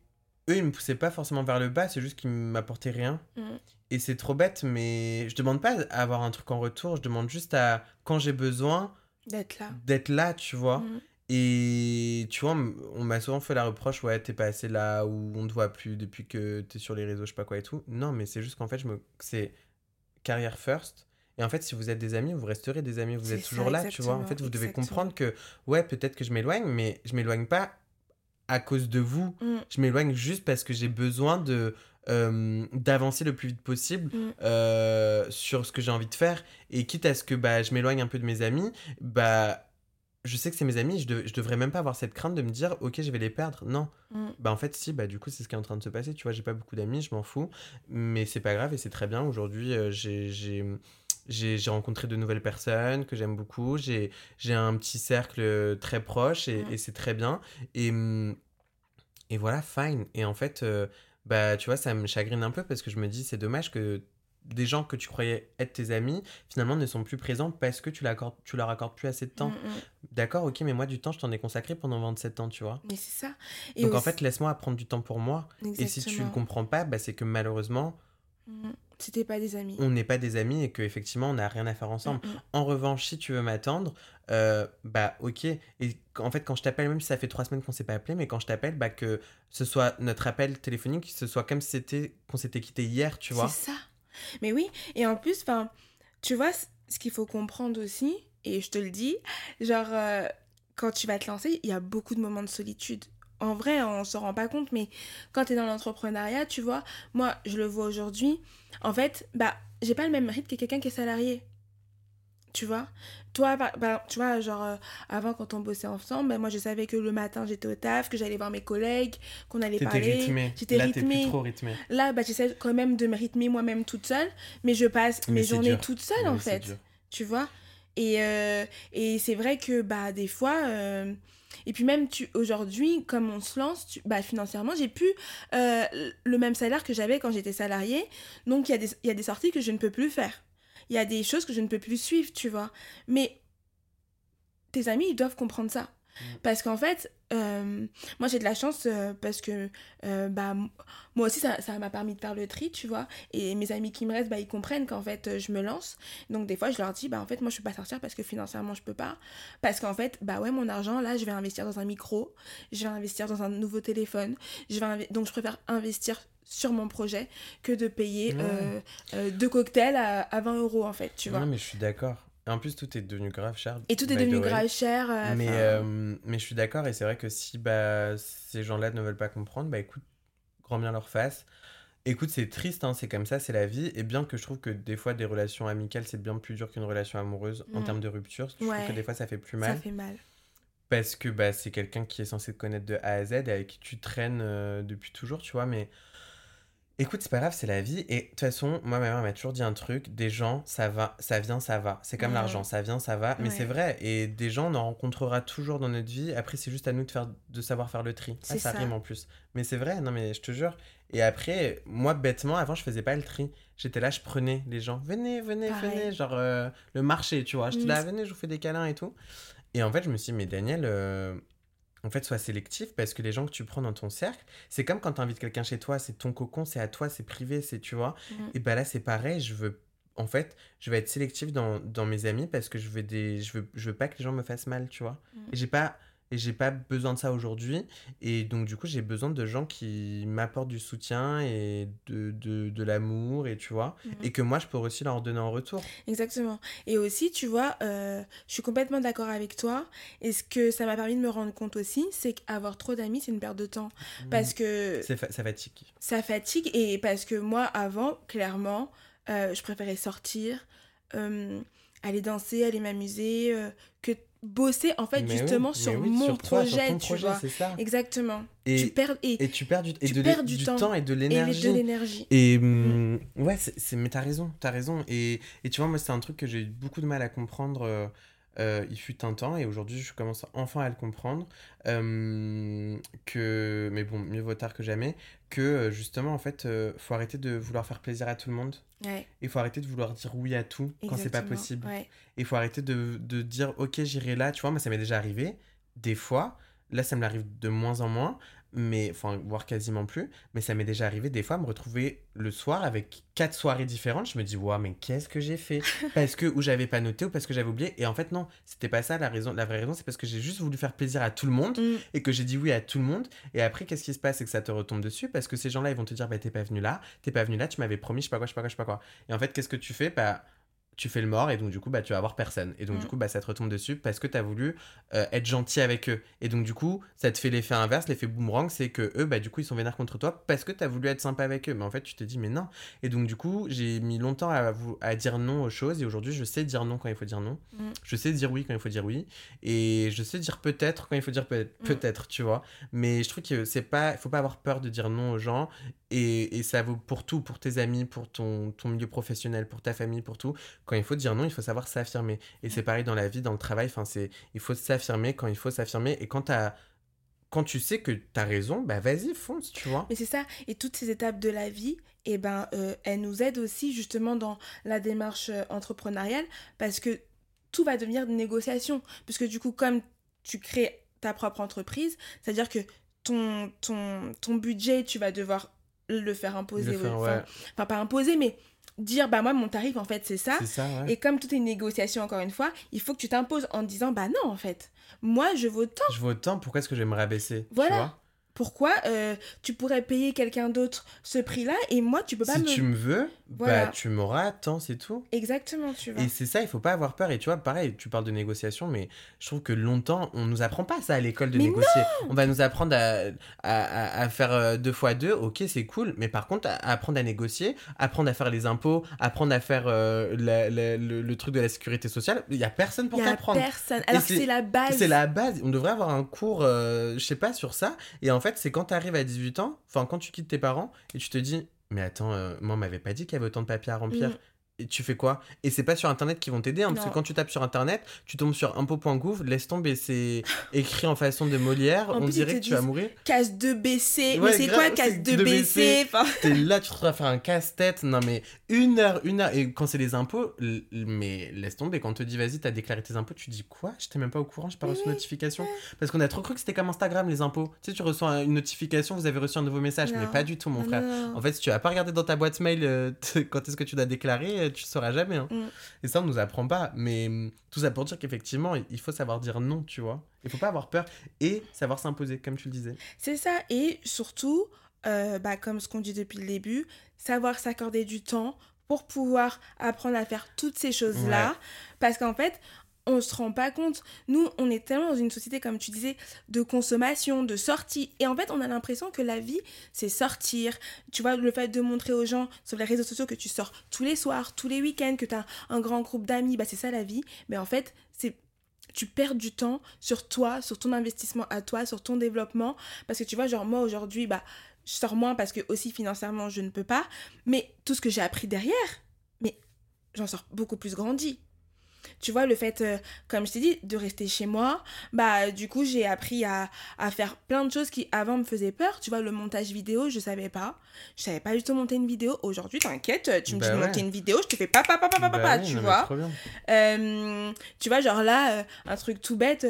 [SPEAKER 2] eux, ils me poussaient pas forcément vers le bas, c'est juste qu'ils m'apportaient rien. Mm. Et c'est trop bête, mais je demande pas à avoir un truc en retour, je demande juste à, quand j'ai besoin,
[SPEAKER 1] d'être là.
[SPEAKER 2] D'être là, tu vois. Mm. Et tu vois, on m'a souvent fait la reproche, ouais, t'es pas assez là, ou on te voit plus depuis que t'es sur les réseaux, je sais pas quoi et tout. Non, mais c'est juste qu'en fait, je me... c'est carrière first. Et en fait, si vous êtes des amis, vous resterez des amis, vous êtes
[SPEAKER 1] ça,
[SPEAKER 2] toujours là, tu vois. En fait, vous devez
[SPEAKER 1] exactement.
[SPEAKER 2] comprendre que, ouais, peut-être que je m'éloigne, mais je m'éloigne pas à cause de vous.
[SPEAKER 1] Mm.
[SPEAKER 2] Je m'éloigne juste parce que j'ai besoin de euh, d'avancer le plus vite possible
[SPEAKER 1] Mm.
[SPEAKER 2] euh, sur ce que j'ai envie de faire. Et quitte à ce que bah, je m'éloigne un peu de mes amis, bah, je sais que c'est mes amis, je, de- je devrais même pas avoir cette crainte de me dire, ok, je vais les perdre. Non.
[SPEAKER 1] Mm.
[SPEAKER 2] Bah, en fait, si, bah, du coup, c'est ce qui est en train de se passer. Tu vois, j'ai pas beaucoup d'amis, je m'en fous. Mais c'est pas grave et c'est très bien. Aujourd'hui, euh, j'ai. j'ai- rencontré de nouvelles personnes que j'aime beaucoup. J'ai un petit cercle très proche et,
[SPEAKER 1] Mm.
[SPEAKER 2] et c'est très bien. Et, et voilà, fine. Et en fait, euh, bah, tu vois, ça me chagrine un peu parce que je me dis, c'est dommage que des gens que tu croyais être tes amis, finalement, ne sont plus présents parce que tu, tu leur accordes plus assez de temps.
[SPEAKER 1] Mm, mm.
[SPEAKER 2] D'accord, ok, mais moi, du temps, je t'en ai consacré pendant 27 ans, tu vois.
[SPEAKER 1] Mais c'est ça. Et
[SPEAKER 2] Donc, en fait, laisse-moi prendre du temps pour moi. Et si tu le comprends pas, bah, c'est que malheureusement,
[SPEAKER 1] Mm. C'était pas des amis.
[SPEAKER 2] on n'est pas des amis et qu'effectivement, on n'a rien à faire ensemble.
[SPEAKER 1] Mm, mm.
[SPEAKER 2] En revanche, si tu veux m'attendre, euh, bah ok. Et en fait, quand je t'appelle, même si ça fait trois semaines qu'on s'est pas appelé, mais quand je t'appelle, bah que ce soit notre appel téléphonique, ce soit comme si c'était qu'on s'était quitté hier, tu vois.
[SPEAKER 1] C'est ça. Mais oui, et en plus, enfin, tu vois, ce qu'il faut comprendre aussi, et je te le dis, genre, euh, quand tu vas te lancer, il y a beaucoup de moments de solitude. En vrai, on se rend pas compte, mais quand tu es dans l'entrepreneuriat, tu vois, moi, je le vois aujourd'hui, en fait, bah, j'ai pas le même rythme que quelqu'un qui est salarié. Tu vois? Toi, par- tu vois, genre, euh, avant, quand on bossait ensemble, ben, moi, je savais que le matin, j'étais au taf, que j'allais voir mes collègues, qu'on allait parler.
[SPEAKER 2] rythmé.
[SPEAKER 1] J'étais
[SPEAKER 2] Là, t'es
[SPEAKER 1] rythmée.
[SPEAKER 2] plus trop rythmé.
[SPEAKER 1] Là, bah, j'essaie quand même de me rythmer moi-même toute seule, mais je passe
[SPEAKER 2] Mais
[SPEAKER 1] mes journées
[SPEAKER 2] dur.
[SPEAKER 1] toute seule, en fait. Tu vois? Et, euh, et c'est vrai que, bah, des fois... euh, Et puis même, tu aujourd'hui, comme on se lance, tu- bah, financièrement, j'ai plus euh, le même salaire que j'avais quand j'étais salariée. Donc, il y, a des- y a des sorties que je ne peux plus faire. Il y a des choses que je ne peux plus suivre, tu vois. Mais tes amis, ils doivent comprendre ça.
[SPEAKER 2] Mm.
[SPEAKER 1] Parce qu'en fait, euh, moi j'ai de la chance euh, parce que euh, bah, moi aussi ça ça m'a permis de faire le tri, tu vois. Et mes amis qui me restent, bah, ils comprennent qu'en fait je me lance. Donc des fois je leur dis, bah en fait moi je peux pas sortir parce que financièrement je peux pas. Parce qu'en fait, bah ouais, mon argent là je vais investir dans un micro, je vais investir dans un nouveau téléphone. Je vais Donc je préfère investir sur mon projet que de payer
[SPEAKER 2] Ouais.
[SPEAKER 1] deux cocktails à, à 20 euros en fait, tu vois.
[SPEAKER 2] Non, mais je suis d'accord. Et en plus, tout est devenu grave cher.
[SPEAKER 1] Et tout est devenu grave cher. euh,
[SPEAKER 2] Mais, euh, mais je suis d'accord, et c'est vrai que si bah, ces gens-là ne veulent pas comprendre, bah écoute, grand bien leur face. Écoute, c'est triste, hein, c'est comme ça, c'est la vie. Et bien que je trouve que des fois, des relations amicales, c'est bien plus dur qu'une relation amoureuse en
[SPEAKER 1] Mm.
[SPEAKER 2] termes de rupture. Je
[SPEAKER 1] Ouais.
[SPEAKER 2] trouve que des fois, ça fait plus
[SPEAKER 1] ça
[SPEAKER 2] mal.
[SPEAKER 1] fait mal.
[SPEAKER 2] Parce que bah, c'est quelqu'un qui est censé te connaître de A à Z et avec qui tu traînes euh, depuis toujours, tu vois. Mais écoute, c'est pas grave, c'est la vie. Et de toute façon, moi, ma mère m'a toujours dit un truc des gens, ça va, ça vient, ça va. C'est comme l'argent, ça vient, ça va. Mais
[SPEAKER 1] Ouais.
[SPEAKER 2] c'est vrai. Et des gens, on en rencontrera toujours dans notre vie. Après, c'est juste à nous de, faire, de savoir faire le tri. Ah, ça
[SPEAKER 1] ça.
[SPEAKER 2] rime en plus. Mais c'est vrai, non, mais je te jure. Et après, moi, bêtement, avant, je faisais pas le tri. J'étais là, je prenais les gens. Venez, venez,
[SPEAKER 1] Pareil.
[SPEAKER 2] venez. Genre, euh, le marché, tu vois. J'étais
[SPEAKER 1] Mm.
[SPEAKER 2] là, venez, je vous fais des câlins et tout. Et en fait, je me suis dit, mais Daniel, euh, en fait, sois sélectif parce que les gens que tu prends dans ton cercle, c'est comme quand tu invites quelqu'un chez toi, c'est ton cocon, c'est à toi, c'est privé, c'est, tu vois.
[SPEAKER 1] Mm.
[SPEAKER 2] Et bah là, c'est pareil, je veux. En fait, je vais être sélectif dans, dans mes amis parce que je veux, des, je, veux, je veux pas que les gens me fassent mal, tu vois.
[SPEAKER 1] Mm.
[SPEAKER 2] Et j'ai pas. Et j'ai pas besoin de ça aujourd'hui. Et donc, du coup, j'ai besoin de gens qui m'apportent du soutien et de, de, de l'amour, et tu vois.
[SPEAKER 1] Mhm.
[SPEAKER 2] Et que moi, je pourrais aussi leur donner en retour.
[SPEAKER 1] Exactement. Et aussi, tu vois, euh, je suis complètement d'accord avec toi. Et ce que ça m'a permis de me rendre compte aussi, c'est qu'avoir trop d'amis, c'est une perte de temps. Parce que
[SPEAKER 2] fa- ça fatigue.
[SPEAKER 1] ça fatigue et parce que moi, avant, clairement, euh, je préférais sortir, euh, aller danser, aller m'amuser, que bosser, en fait,
[SPEAKER 2] Mais
[SPEAKER 1] justement, sur
[SPEAKER 2] oui,
[SPEAKER 1] mon
[SPEAKER 2] sur toi, sur
[SPEAKER 1] projet, tu
[SPEAKER 2] projet,
[SPEAKER 1] vois.
[SPEAKER 2] c'est ça.
[SPEAKER 1] Exactement.
[SPEAKER 2] Et,
[SPEAKER 1] tu perds et,
[SPEAKER 2] et tu perds du, et
[SPEAKER 1] tu
[SPEAKER 2] de l'é-
[SPEAKER 1] perds du
[SPEAKER 2] du
[SPEAKER 1] temps.
[SPEAKER 2] temps et de l'énergie.
[SPEAKER 1] de l'énergie.
[SPEAKER 2] Et hum, ouais, c'est, mais t'as raison, t'as raison. Et, et tu vois, moi, c'est un truc que j'ai eu beaucoup de mal à comprendre. euh, euh, il fut un temps, et aujourd'hui, je commence enfin à le comprendre. euh, que, mais bon, mieux vaut tard que jamais. Que euh, justement, en fait, euh, faut arrêter de vouloir faire plaisir à tout le monde.
[SPEAKER 1] Ouais,
[SPEAKER 2] Il faut arrêter de vouloir dire oui à tout quand c'est pas
[SPEAKER 1] exactement.
[SPEAKER 2] possible.
[SPEAKER 1] Ouais.
[SPEAKER 2] Il faut arrêter de, de dire ok j'irai là, tu vois, moi ça m'est déjà arrivé, des fois, là ça me l'arrive de moins en moins, mais enfin voire quasiment plus, mais ça m'est déjà arrivé des fois me retrouver le soir avec quatre soirées différentes, je me dis waouh mais qu'est-ce que j'ai fait? [LAUGHS] Parce que ou j'avais pas noté ou parce que j'avais oublié, et en fait non, c'était pas ça la raison, la vraie raison c'est parce que j'ai juste voulu faire plaisir à tout le monde
[SPEAKER 1] Mm.
[SPEAKER 2] et que j'ai dit oui à tout le monde, et après qu'est-ce qui se passe? C'est que ça te retombe dessus parce que ces gens-là ils vont te dire bah t'es pas venu là, t'es pas venu là, tu m'avais promis je sais pas quoi, je sais pas quoi, je sais pas quoi, et en fait qu'est-ce que tu fais? Bah tu fais le mort et donc du coup bah tu vas avoir personne. Et donc du
[SPEAKER 1] Mm.
[SPEAKER 2] coup bah ça te retombe dessus parce que tu as voulu euh, être gentil avec eux. Et donc du coup ça te fait l'effet inverse. L'effet boomerang c'est que eux bah du coup ils sont vénères contre toi parce que tu as voulu être sympa avec eux. Mais en fait tu te dis mais non. Et donc du coup j'ai mis longtemps à, à dire non aux choses. Et aujourd'hui je sais dire non quand il faut dire non.
[SPEAKER 1] Mm.
[SPEAKER 2] je sais dire oui quand il faut dire oui. Et je sais dire peut-être quand il faut dire
[SPEAKER 1] Mm.
[SPEAKER 2] peut-être tu vois. Mais je trouve que c'est pas faut pas avoir peur de dire non aux gens et, et ça vaut pour tout pour tes amis pour ton, ton milieu professionnel pour ta famille pour tout quand il faut dire non, il faut savoir s'affirmer. Et c'est pareil dans la vie, dans le travail. Enfin, c'est, il faut s'affirmer quand il faut s'affirmer. Et quand tu sais que tu as raison, bah vas-y, fonce, tu vois.
[SPEAKER 1] Mais c'est ça, et toutes ces étapes de la vie, eh ben, euh, elles nous aident aussi justement dans la démarche euh, entrepreneuriale parce que tout va devenir une négociation. Puisque du coup, comme tu crées ta propre entreprise, c'est-à-dire que ton, ton, ton budget, tu vas devoir le faire imposer.
[SPEAKER 2] Le faire,
[SPEAKER 1] aux- enfin, pas imposer, mais dire, bah moi, mon tarif, en fait, c'est ça.
[SPEAKER 2] Ça, ouais.
[SPEAKER 1] Et comme tout est une négociation, encore une fois, il faut que tu t'imposes en disant, bah non, en fait, moi, je vaux tant.
[SPEAKER 2] Je veux autant, pourquoi est-ce que je vais me rabaisser tu
[SPEAKER 1] Voilà. Pourquoi euh, tu pourrais payer quelqu'un d'autre ce prix-là et moi, tu peux pas
[SPEAKER 2] Si
[SPEAKER 1] me...
[SPEAKER 2] tu me veux,
[SPEAKER 1] Voilà.
[SPEAKER 2] bah tu m'auras tant, c'est tout.
[SPEAKER 1] Exactement, tu vois.
[SPEAKER 2] Et c'est ça, il faut pas avoir peur. Et tu vois, pareil, tu parles de négociation, mais je trouve que longtemps, on nous apprend pas ça à l'école de
[SPEAKER 1] Mais
[SPEAKER 2] négocier. On va nous apprendre à, à, à- faire euh, deux fois deux, ok, c'est cool. Mais par contre, à, apprendre à négocier, apprendre à faire les impôts, apprendre à faire euh, la- la- le, le truc de la sécurité sociale, il y a personne
[SPEAKER 1] Il
[SPEAKER 2] pour
[SPEAKER 1] y a
[SPEAKER 2] t'apprendre.
[SPEAKER 1] personne. Alors
[SPEAKER 2] c'est
[SPEAKER 1] la base.
[SPEAKER 2] C'est la base. On devrait avoir un cours, euh, je sais pas, sur ça. Et en fait, c'est quand tu arrives à 18 ans, enfin, quand tu quittes tes parents et tu te dis, mais attends, euh, moi, on m'avait pas dit qu'il y avait autant de papiers à remplir.
[SPEAKER 1] Mm.
[SPEAKER 2] Et tu fais quoi? Et c'est pas sur internet qu'ils vont t'aider, hein, parce que quand tu tapes sur internet, tu tombes sur impôt.gouv, laisse tomber, c'est [LAUGHS] écrit en façon de Molière,
[SPEAKER 1] En
[SPEAKER 2] on
[SPEAKER 1] plus,
[SPEAKER 2] dirait que tu vas mourir.
[SPEAKER 1] Case 2BC.
[SPEAKER 2] Ouais,
[SPEAKER 1] mais c'est quoi
[SPEAKER 2] c'est
[SPEAKER 1] 2BC enfin,
[SPEAKER 2] T'es là, tu te retrouves à faire un casse-tête. Non, mais une heure, une heure. Et quand c'est les impôts, mais laisse tomber. Quand on te dit, vas-y, t'as déclaré tes impôts, tu dis quoi? J'étais même pas au courant, j'ai pas reçu de notification. Parce qu'on a trop cru que c'était comme Instagram, les impôts. Tu sais, tu reçois une notification, vous avez reçu un nouveau message. Mais pas du tout, mon
[SPEAKER 1] Non,
[SPEAKER 2] frère.
[SPEAKER 1] non.
[SPEAKER 2] En fait, si tu vas pas regarder dans ta boîte mail euh, [LAUGHS] quand est-ce que tu dois déclarer, euh, tu sauras jamais. hein.
[SPEAKER 1] Mm.
[SPEAKER 2] Et ça, on nous apprend pas. Mais hum, tout ça pour dire qu'effectivement, il faut savoir dire non, tu vois. Il faut pas avoir peur et savoir s'imposer, comme tu le disais.
[SPEAKER 1] C'est ça. Et surtout, euh, bah, comme ce qu'on dit depuis le début, savoir s'accorder du temps pour pouvoir apprendre à faire toutes ces choses-là. Parce qu'en fait, on se rend pas compte. Nous, on est tellement dans une société, comme tu disais, de consommation, de sortie. Et en fait, on a l'impression que la vie, c'est sortir. Tu vois, le fait de montrer aux gens sur les réseaux sociaux que tu sors tous les soirs, tous les week-ends, que tu as un grand groupe d'amis, bah, c'est ça la vie. Mais en fait, c'est tu perds du temps sur toi, sur ton investissement à toi, sur ton développement. Parce que tu vois, genre moi aujourd'hui, bah, je sors moins parce que aussi financièrement, je ne peux pas. Mais tout ce que j'ai appris derrière, mais j'en sors beaucoup plus grandi. Tu vois, le fait, euh, comme je t'ai dit, de rester chez moi, bah du coup, j'ai appris à, à faire plein de choses qui avant me faisaient peur. Tu vois, le montage vidéo, je savais pas. Je savais pas du tout monter une vidéo. Aujourd'hui, t'inquiète, tu me
[SPEAKER 2] Bah
[SPEAKER 1] dis de
[SPEAKER 2] ouais.
[SPEAKER 1] monter une vidéo, je te fais papa, papa, papa,
[SPEAKER 2] Bah
[SPEAKER 1] papa,
[SPEAKER 2] oui,
[SPEAKER 1] tu vois. Euh, tu vois, genre là, euh, un truc tout bête,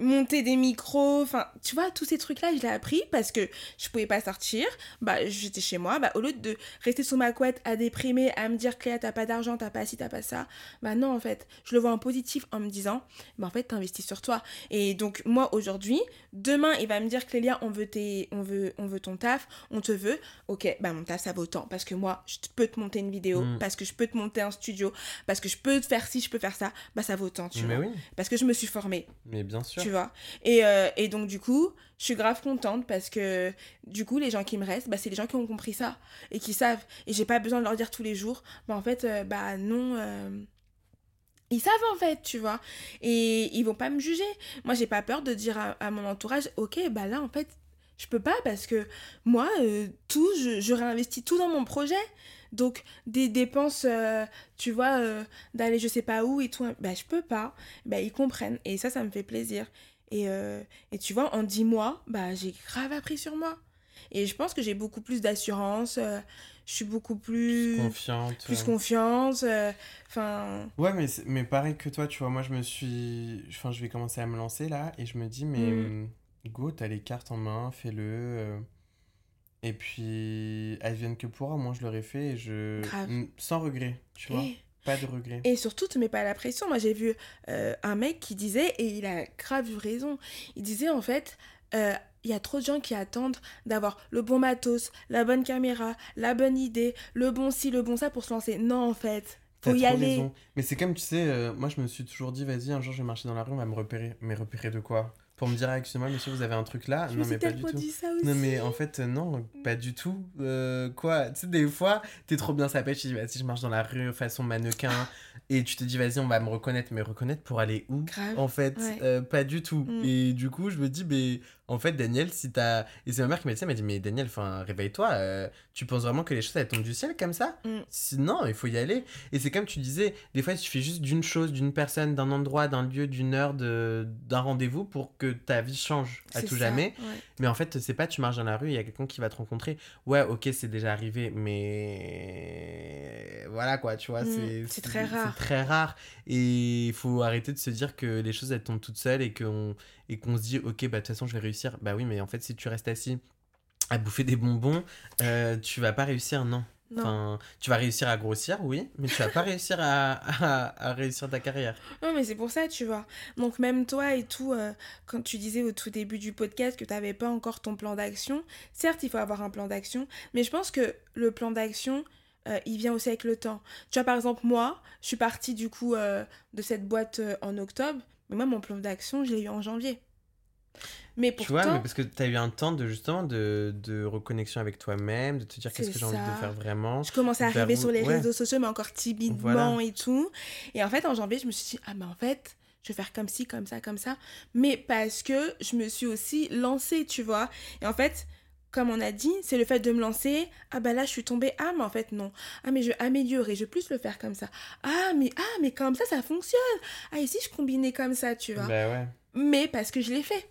[SPEAKER 1] monter des micros, enfin, tu vois, tous ces trucs-là, je l'ai appris parce que je pouvais pas sortir. Bah, j'étais chez moi. Bah, au lieu de rester sous ma couette à déprimer, à me dire, Cléa, t'as pas d'argent, t'as pas ci, t'as pas ça. Bah, non, en fait, je le vois en positif en me disant, bah, en fait, t'investis sur toi. Et donc, moi, aujourd'hui, demain, il va me dire, Clélia, on veut, tes, on, veut, on veut ton taf, on te veut. Ok, bah, mon taf, ça vaut tant. Parce que moi, je peux te monter une vidéo,
[SPEAKER 2] Mm.
[SPEAKER 1] parce que je peux te monter un studio, parce que je peux te faire ci, je peux faire ça. Bah, ça vaut tant, tu
[SPEAKER 2] Mais
[SPEAKER 1] vois.
[SPEAKER 2] oui,
[SPEAKER 1] Parce que je me suis formée,
[SPEAKER 2] mais bien sûr.
[SPEAKER 1] tu euh, et donc, du coup, je suis grave contente parce que, du coup, les gens qui me restent, bah, c'est les gens qui ont compris ça et qui savent. Et j'ai pas besoin de leur dire tous les jours, bah, en fait, euh, bah, non. euh, Ils savent en fait, tu vois. Et ils vont pas me juger. Moi, j'ai pas peur de dire à, mon entourage, ok, bah là, en fait, je peux pas parce que moi, tout, je, je réinvestis tout dans mon projet. Donc, des dépenses, euh, tu vois, euh, d'aller je sais pas où et tout, bah, je peux pas. Bah, ils comprennent. Et ça, ça me fait plaisir. Et, euh, et tu vois, en 10 mois, bah, j'ai grave appris sur moi. Et je pense que j'ai beaucoup plus d'assurance. je suis beaucoup plus,
[SPEAKER 2] Confiante.
[SPEAKER 1] plus confiance. Enfin,
[SPEAKER 2] Ouais, mais, mais pareil que toi, tu vois, moi je me suis. Enfin, je vais commencer à me lancer là et je me dis, mais
[SPEAKER 1] Mm.
[SPEAKER 2] go, t'as les cartes en main, fais-le. Et puis, advienne que pourra, moi je l'aurais fait et je.
[SPEAKER 1] Grave.
[SPEAKER 2] Sans regret, tu vois.
[SPEAKER 1] et,
[SPEAKER 2] Pas de regret.
[SPEAKER 1] et surtout, te mets pas la pression. Moi, j'ai vu euh, un mec qui disait, et il a grave eu raison, il disait en fait, euh, il y a trop de gens qui attendent d'avoir le bon matos, la bonne caméra, la bonne idée, le bon ci, le bon ça pour se lancer. Non, en fait, Faut y aller.
[SPEAKER 2] raison. Mais c'est comme, tu sais, euh, moi je me suis toujours dit, vas-y, un jour je vais marcher dans la rue, on va me repérer. Mais repérer de quoi? Pour me dire, ah, excusez-moi, monsieur, vous avez un truc là
[SPEAKER 1] Je
[SPEAKER 2] Non, mais pas du tout.
[SPEAKER 1] dit ça aussi.
[SPEAKER 2] Non, mais en fait, euh, non, pas du tout. Euh, quoi Tu sais, des fois, t'es trop bien sa pêche, tu dis, vas-y, je marche dans la rue façon mannequin, et tu te dis, vas-y, on va me reconnaître. Mais reconnaître pour aller où
[SPEAKER 1] Grave.
[SPEAKER 2] En fait,
[SPEAKER 1] Ouais.
[SPEAKER 2] euh, pas du tout.
[SPEAKER 1] Mm.
[SPEAKER 2] Et du coup, je me dis, mais en fait, Daniel, si t'as. Et c'est ma mère qui m'a dit ça, elle m'a dit, mais Daniel, enfin, réveille-toi, euh, tu penses vraiment que les choses, elles tombent du ciel comme ça?
[SPEAKER 1] Mm.
[SPEAKER 2] Sinon, il faut y aller. Et c'est comme tu disais, des fois, il suffit juste d'une chose, d'une personne, d'un endroit, d'un lieu, d'une heure, de... d'un rendez-vous pour que ta vie change à tout
[SPEAKER 1] ça,
[SPEAKER 2] jamais.
[SPEAKER 1] ouais.
[SPEAKER 2] Mais en fait, c'est pas tu marches dans la rue, il y a quelqu'un qui va te rencontrer. Ouais, ok, c'est déjà arrivé, mais voilà quoi, tu vois,
[SPEAKER 1] Mm,
[SPEAKER 2] c'est
[SPEAKER 1] très rare.
[SPEAKER 2] C'est très rare. Et il faut arrêter de se dire que les choses elles tombent toutes seules et qu'on qu'on se dit, ok, bah de toute façon je vais réussir. Bah oui, mais en fait, si tu restes assis à bouffer des bonbons, euh, tu vas pas réussir, non.
[SPEAKER 1] Non.
[SPEAKER 2] Enfin, tu vas réussir à grossir, oui, mais tu vas pas réussir à, à, à réussir ta carrière.
[SPEAKER 1] Non, mais c'est pour ça, tu vois. Donc, même toi et tout, euh, quand tu disais au tout début du podcast que tu n'avais pas encore ton plan d'action, certes, il faut avoir un plan d'action, mais je pense que le plan d'action, euh, il vient aussi avec le temps. Tu vois, par exemple, moi, je suis partie du coup euh, de cette boîte en octobre, mais moi, mon plan d'action, je l'ai eu en janvier. Mais
[SPEAKER 2] Tu
[SPEAKER 1] pourtant,
[SPEAKER 2] vois, mais parce que tu as eu un temps de justement de, de reconnexion avec toi-même, de te dire qu'est-ce que j'ai envie de faire vraiment.
[SPEAKER 1] je commençais à arriver
[SPEAKER 2] où-
[SPEAKER 1] sur les
[SPEAKER 2] ouais.
[SPEAKER 1] réseaux sociaux, mais encore timidement
[SPEAKER 2] Voilà.
[SPEAKER 1] et tout. Et en fait, en janvier, je me suis dit, ah, mais en fait, je vais faire comme ci, comme ça, comme ça. Mais parce que je me suis aussi lancée, tu vois. Et en fait, comme on a dit, c'est le fait de me lancer. Ah, bah là, je suis tombée. Ah, mais en fait, non. Ah, mais je vais améliorer. Je vais plus le faire comme ça. Ah, mais, ah, mais comme ça, ça fonctionne. Ah, ici, je combinais comme ça, tu vois.
[SPEAKER 2] Bah ouais.
[SPEAKER 1] Mais parce que je l'ai fait,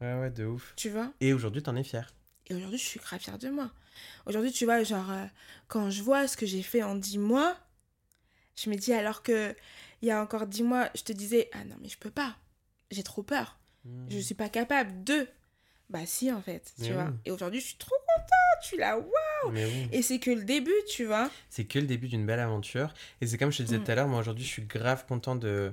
[SPEAKER 2] Ouais, ouais, de ouf.
[SPEAKER 1] tu vois?
[SPEAKER 2] Et aujourd'hui, t'en es fier.
[SPEAKER 1] Et aujourd'hui, je suis grave fière de moi. Aujourd'hui, tu vois, genre, euh, quand je vois ce que j'ai fait en 10 mois, je me dis, alors que il y a encore 10 mois, je te disais, ah non, mais je peux pas. J'ai trop peur. Je suis pas capable de. Bah si, en fait, tu
[SPEAKER 2] Mais
[SPEAKER 1] vois.
[SPEAKER 2] oui.
[SPEAKER 1] Et aujourd'hui, je suis trop contente. Suis là, waouh.
[SPEAKER 2] Oui.
[SPEAKER 1] Et c'est que le début, tu vois.
[SPEAKER 2] C'est que le début d'une belle aventure. Et c'est comme je te disais
[SPEAKER 1] Mm.
[SPEAKER 2] tout à l'heure, moi aujourd'hui, je suis grave content de.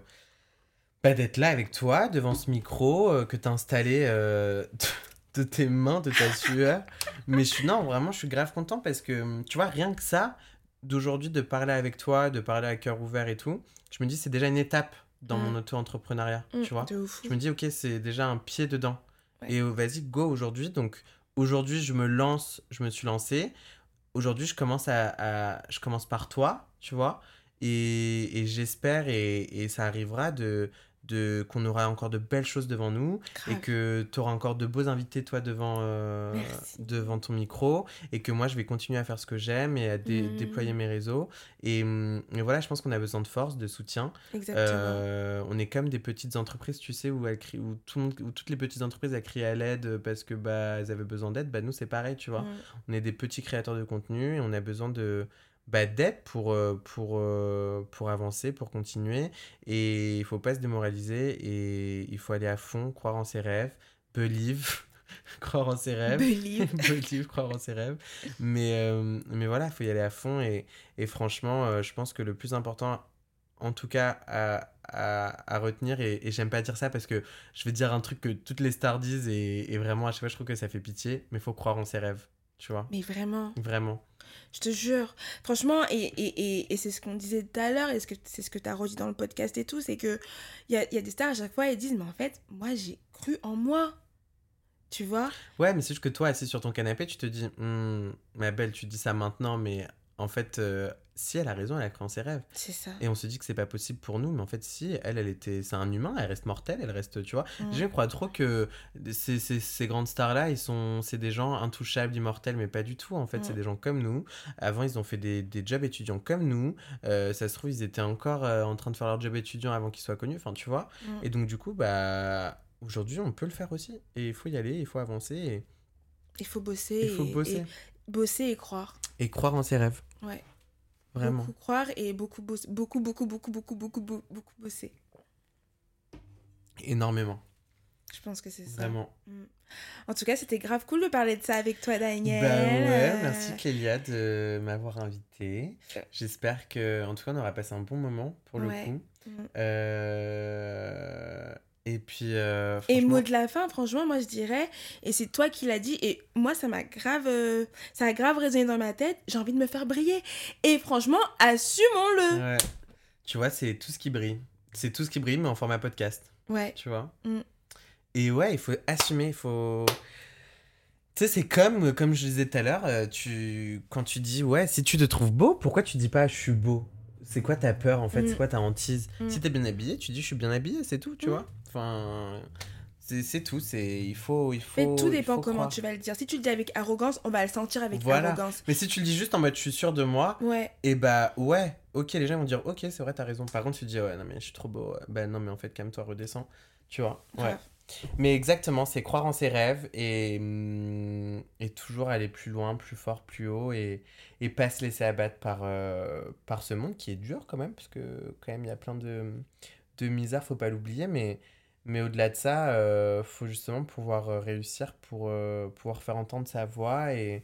[SPEAKER 2] Bah, d'être là avec toi, devant ce micro euh, que t'as installé euh, [LAUGHS] de tes mains, de ta sueur. Mais je suis. Non, vraiment, je suis grave content parce que, tu vois, rien que ça, d'aujourd'hui, de parler avec toi, de parler à cœur ouvert et tout, je me dis, c'est déjà une étape dans
[SPEAKER 1] Mm.
[SPEAKER 2] mon auto-entrepreneuriat,
[SPEAKER 1] Mm,
[SPEAKER 2] tu vois. Je me dis, ok, c'est déjà un pied dedans.
[SPEAKER 1] Ouais.
[SPEAKER 2] Et euh, vas-y, go aujourd'hui. Donc, aujourd'hui, je me lance, je me suis lancé. Aujourd'hui, je commence à, à- je commence par toi, tu vois. Et, et j'espère, et, et ça arrivera, de, de, qu'on aura encore de belles choses devant nous.
[SPEAKER 1] Grave.
[SPEAKER 2] Et que tu auras encore de beaux invités, toi, devant, euh, devant ton micro. Et que moi, je vais continuer à faire ce que j'aime et à dé-
[SPEAKER 1] Mm.
[SPEAKER 2] déployer mes réseaux. Et, hum, et voilà, je pense qu'on a besoin de force, de soutien.
[SPEAKER 1] Exactement.
[SPEAKER 2] Euh, on est comme des petites entreprises, tu sais, où, elles crient- où, tout le monde- où toutes les petites entreprises elles crient à l'aide parce que bah, elles avaient besoin d'aide. Bah, nous, c'est pareil, tu vois.
[SPEAKER 1] Mm.
[SPEAKER 2] On est des petits créateurs de contenu et on a besoin de bah, d'aide pour, euh, pour, euh, pour avancer, pour continuer. Et il faut pas se démoraliser et il faut aller à fond, croire en ses rêves, believe, [LAUGHS] croire en ses rêves.
[SPEAKER 1] Believe. [LAUGHS]
[SPEAKER 2] Believe, croire en ses rêves. Mais, euh, mais voilà, il faut y aller à fond. Et, et franchement, euh, je pense que le plus important, en tout cas, à, à, à retenir, et, et j'aime pas dire ça parce que je vais dire un truc que toutes les stars disent, et, et vraiment, à chaque fois, je trouve que ça fait pitié, mais il faut croire en ses rêves. Tu vois?
[SPEAKER 1] Mais vraiment.
[SPEAKER 2] Vraiment.
[SPEAKER 1] Je te jure. Franchement, et, et, et, et c'est ce qu'on disait tout à l'heure, et c'est ce que tu as redit dans le podcast et tout, c'est que il y a, y a des stars à chaque fois, elles disent, mais en fait, moi, j'ai cru en moi. Tu vois?
[SPEAKER 2] Ouais, mais c'est juste que toi, assis sur ton canapé, tu te dis, Hum, ma belle, tu dis ça maintenant, mais en fait, euh, si elle a raison, elle a cru en ses rêves.
[SPEAKER 1] C'est ça.
[SPEAKER 2] Et on se dit que c'est pas possible pour nous, mais en fait, si, elle, elle était, c'est un humain, elle reste mortelle, elle reste, tu vois.
[SPEAKER 1] Mm.
[SPEAKER 2] Je crois trop que ces, ces, ces grandes stars-là, ils sont, c'est des gens intouchables, immortels, mais pas du tout. En fait,
[SPEAKER 1] Mm.
[SPEAKER 2] c'est des gens comme nous. Avant, ils ont fait des, des jobs étudiants comme nous. Euh, ça se trouve, ils étaient encore euh, en train de faire leur job étudiant avant qu'ils soient connus. Enfin, tu vois.
[SPEAKER 1] Mm.
[SPEAKER 2] Et donc, du coup, bah, aujourd'hui, on peut le faire aussi. Et il faut y aller, il faut avancer. Et
[SPEAKER 1] Il faut bosser.
[SPEAKER 2] il faut bosser.
[SPEAKER 1] Bosser et croire.
[SPEAKER 2] Et croire en ses rêves.
[SPEAKER 1] Ouais.
[SPEAKER 2] Vraiment.
[SPEAKER 1] Beaucoup croire et beaucoup bosser. Beaucoup, beaucoup, beaucoup, beaucoup, beaucoup, beaucoup, beaucoup bosser.
[SPEAKER 2] Énormément.
[SPEAKER 1] Je pense que c'est ça.
[SPEAKER 2] Vraiment.
[SPEAKER 1] Mm. En tout cas, c'était grave cool de parler de ça avec toi, Daniel.
[SPEAKER 2] Bah ouais, merci Kélia de m'avoir invité.
[SPEAKER 1] Euh.
[SPEAKER 2] J'espère que, en tout cas, on aura passé un bon moment pour le
[SPEAKER 1] Ouais.
[SPEAKER 2] coup.
[SPEAKER 1] Mm.
[SPEAKER 2] Euh, Et puis. euh,
[SPEAKER 1] Et mot de la fin, franchement, moi je dirais, et c'est toi qui l'as dit, et moi ça m'a grave, euh, ça a grave résonné dans ma tête, j'ai envie de me faire briller. Et franchement, assumons-le.
[SPEAKER 2] Ouais. Tu vois, c'est tout ce qui brille. C'est tout ce qui brille, mais en format podcast.
[SPEAKER 1] Ouais.
[SPEAKER 2] Tu vois
[SPEAKER 1] Mm.
[SPEAKER 2] Et ouais, il faut assumer, il faut. Tu sais, c'est comme, comme je disais tout à l'heure, euh, tu... quand tu dis, ouais, si tu te trouves beau, pourquoi tu dis pas je suis beau? C'est quoi ta peur en fait?
[SPEAKER 1] Mm.
[SPEAKER 2] C'est quoi ta hantise?
[SPEAKER 1] Mm.
[SPEAKER 2] Si t'es bien habillé, tu dis je suis bien habillé, c'est tout, tu vois? Enfin, c'est tout, c'est il faut, il faut.
[SPEAKER 1] Mais tout dépend
[SPEAKER 2] faut
[SPEAKER 1] comment
[SPEAKER 2] croire.
[SPEAKER 1] tu vas le dire. Si tu le dis avec arrogance, on va le sentir avec
[SPEAKER 2] Voilà.
[SPEAKER 1] arrogance.
[SPEAKER 2] Mais si tu le dis juste en mode je suis sûr de moi,
[SPEAKER 1] Ouais.
[SPEAKER 2] et bah ouais, ok, les gens vont dire ok, c'est vrai, t'as raison. Par contre, tu dis ouais, non mais je suis trop beau. Bah non, mais en fait, calme-toi, redescends. Tu vois? Ouais. Mais exactement, c'est croire en ses rêves et, hum, et toujours aller plus loin, plus fort, plus haut et, et pas se laisser abattre par, euh, par ce monde qui est dur quand même, parce que quand même il y a plein de, de misère, faut pas l'oublier, mais, mais au-delà de ça, euh, faut justement pouvoir euh, réussir pour euh, pouvoir faire entendre sa voix et,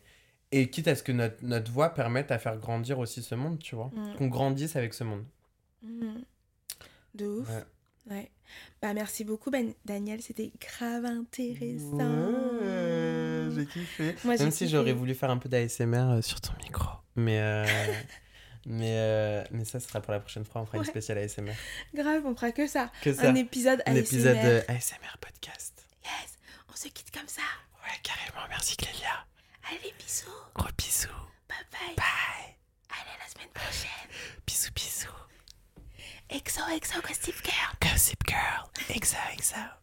[SPEAKER 2] et quitte à ce que notre, notre voix permette à faire grandir aussi ce monde, tu vois,
[SPEAKER 1] Mm.
[SPEAKER 2] qu'on grandisse avec ce monde.
[SPEAKER 1] Mhm. De ouf.
[SPEAKER 2] Ouais.
[SPEAKER 1] Ouais. Bah merci beaucoup Ben- Daniel, c'était grave intéressant.
[SPEAKER 2] Ouais, j'ai kiffé.
[SPEAKER 1] Moi,
[SPEAKER 2] Même si j'aurais voulu faire un peu d'ASMR sur ton micro. Mais, euh, [LAUGHS] Mais, euh, mais ça, ce sera pour la prochaine fois. On fera une spéciale ASMR.
[SPEAKER 1] Grave, on fera que ça. Un épisode ASMR.
[SPEAKER 2] Un épisode ASMR podcast.
[SPEAKER 1] Yes, on se quitte comme ça.
[SPEAKER 2] Ouais, carrément. Merci, Clélia.
[SPEAKER 1] Allez, bisous.
[SPEAKER 2] Gros bisous.
[SPEAKER 1] Bye bye.
[SPEAKER 2] Bye.
[SPEAKER 1] Allez, la semaine prochaine.
[SPEAKER 2] bisous, bisous.
[SPEAKER 1] Exo, exo, gossip girl. Gossip girl. Exo, exo.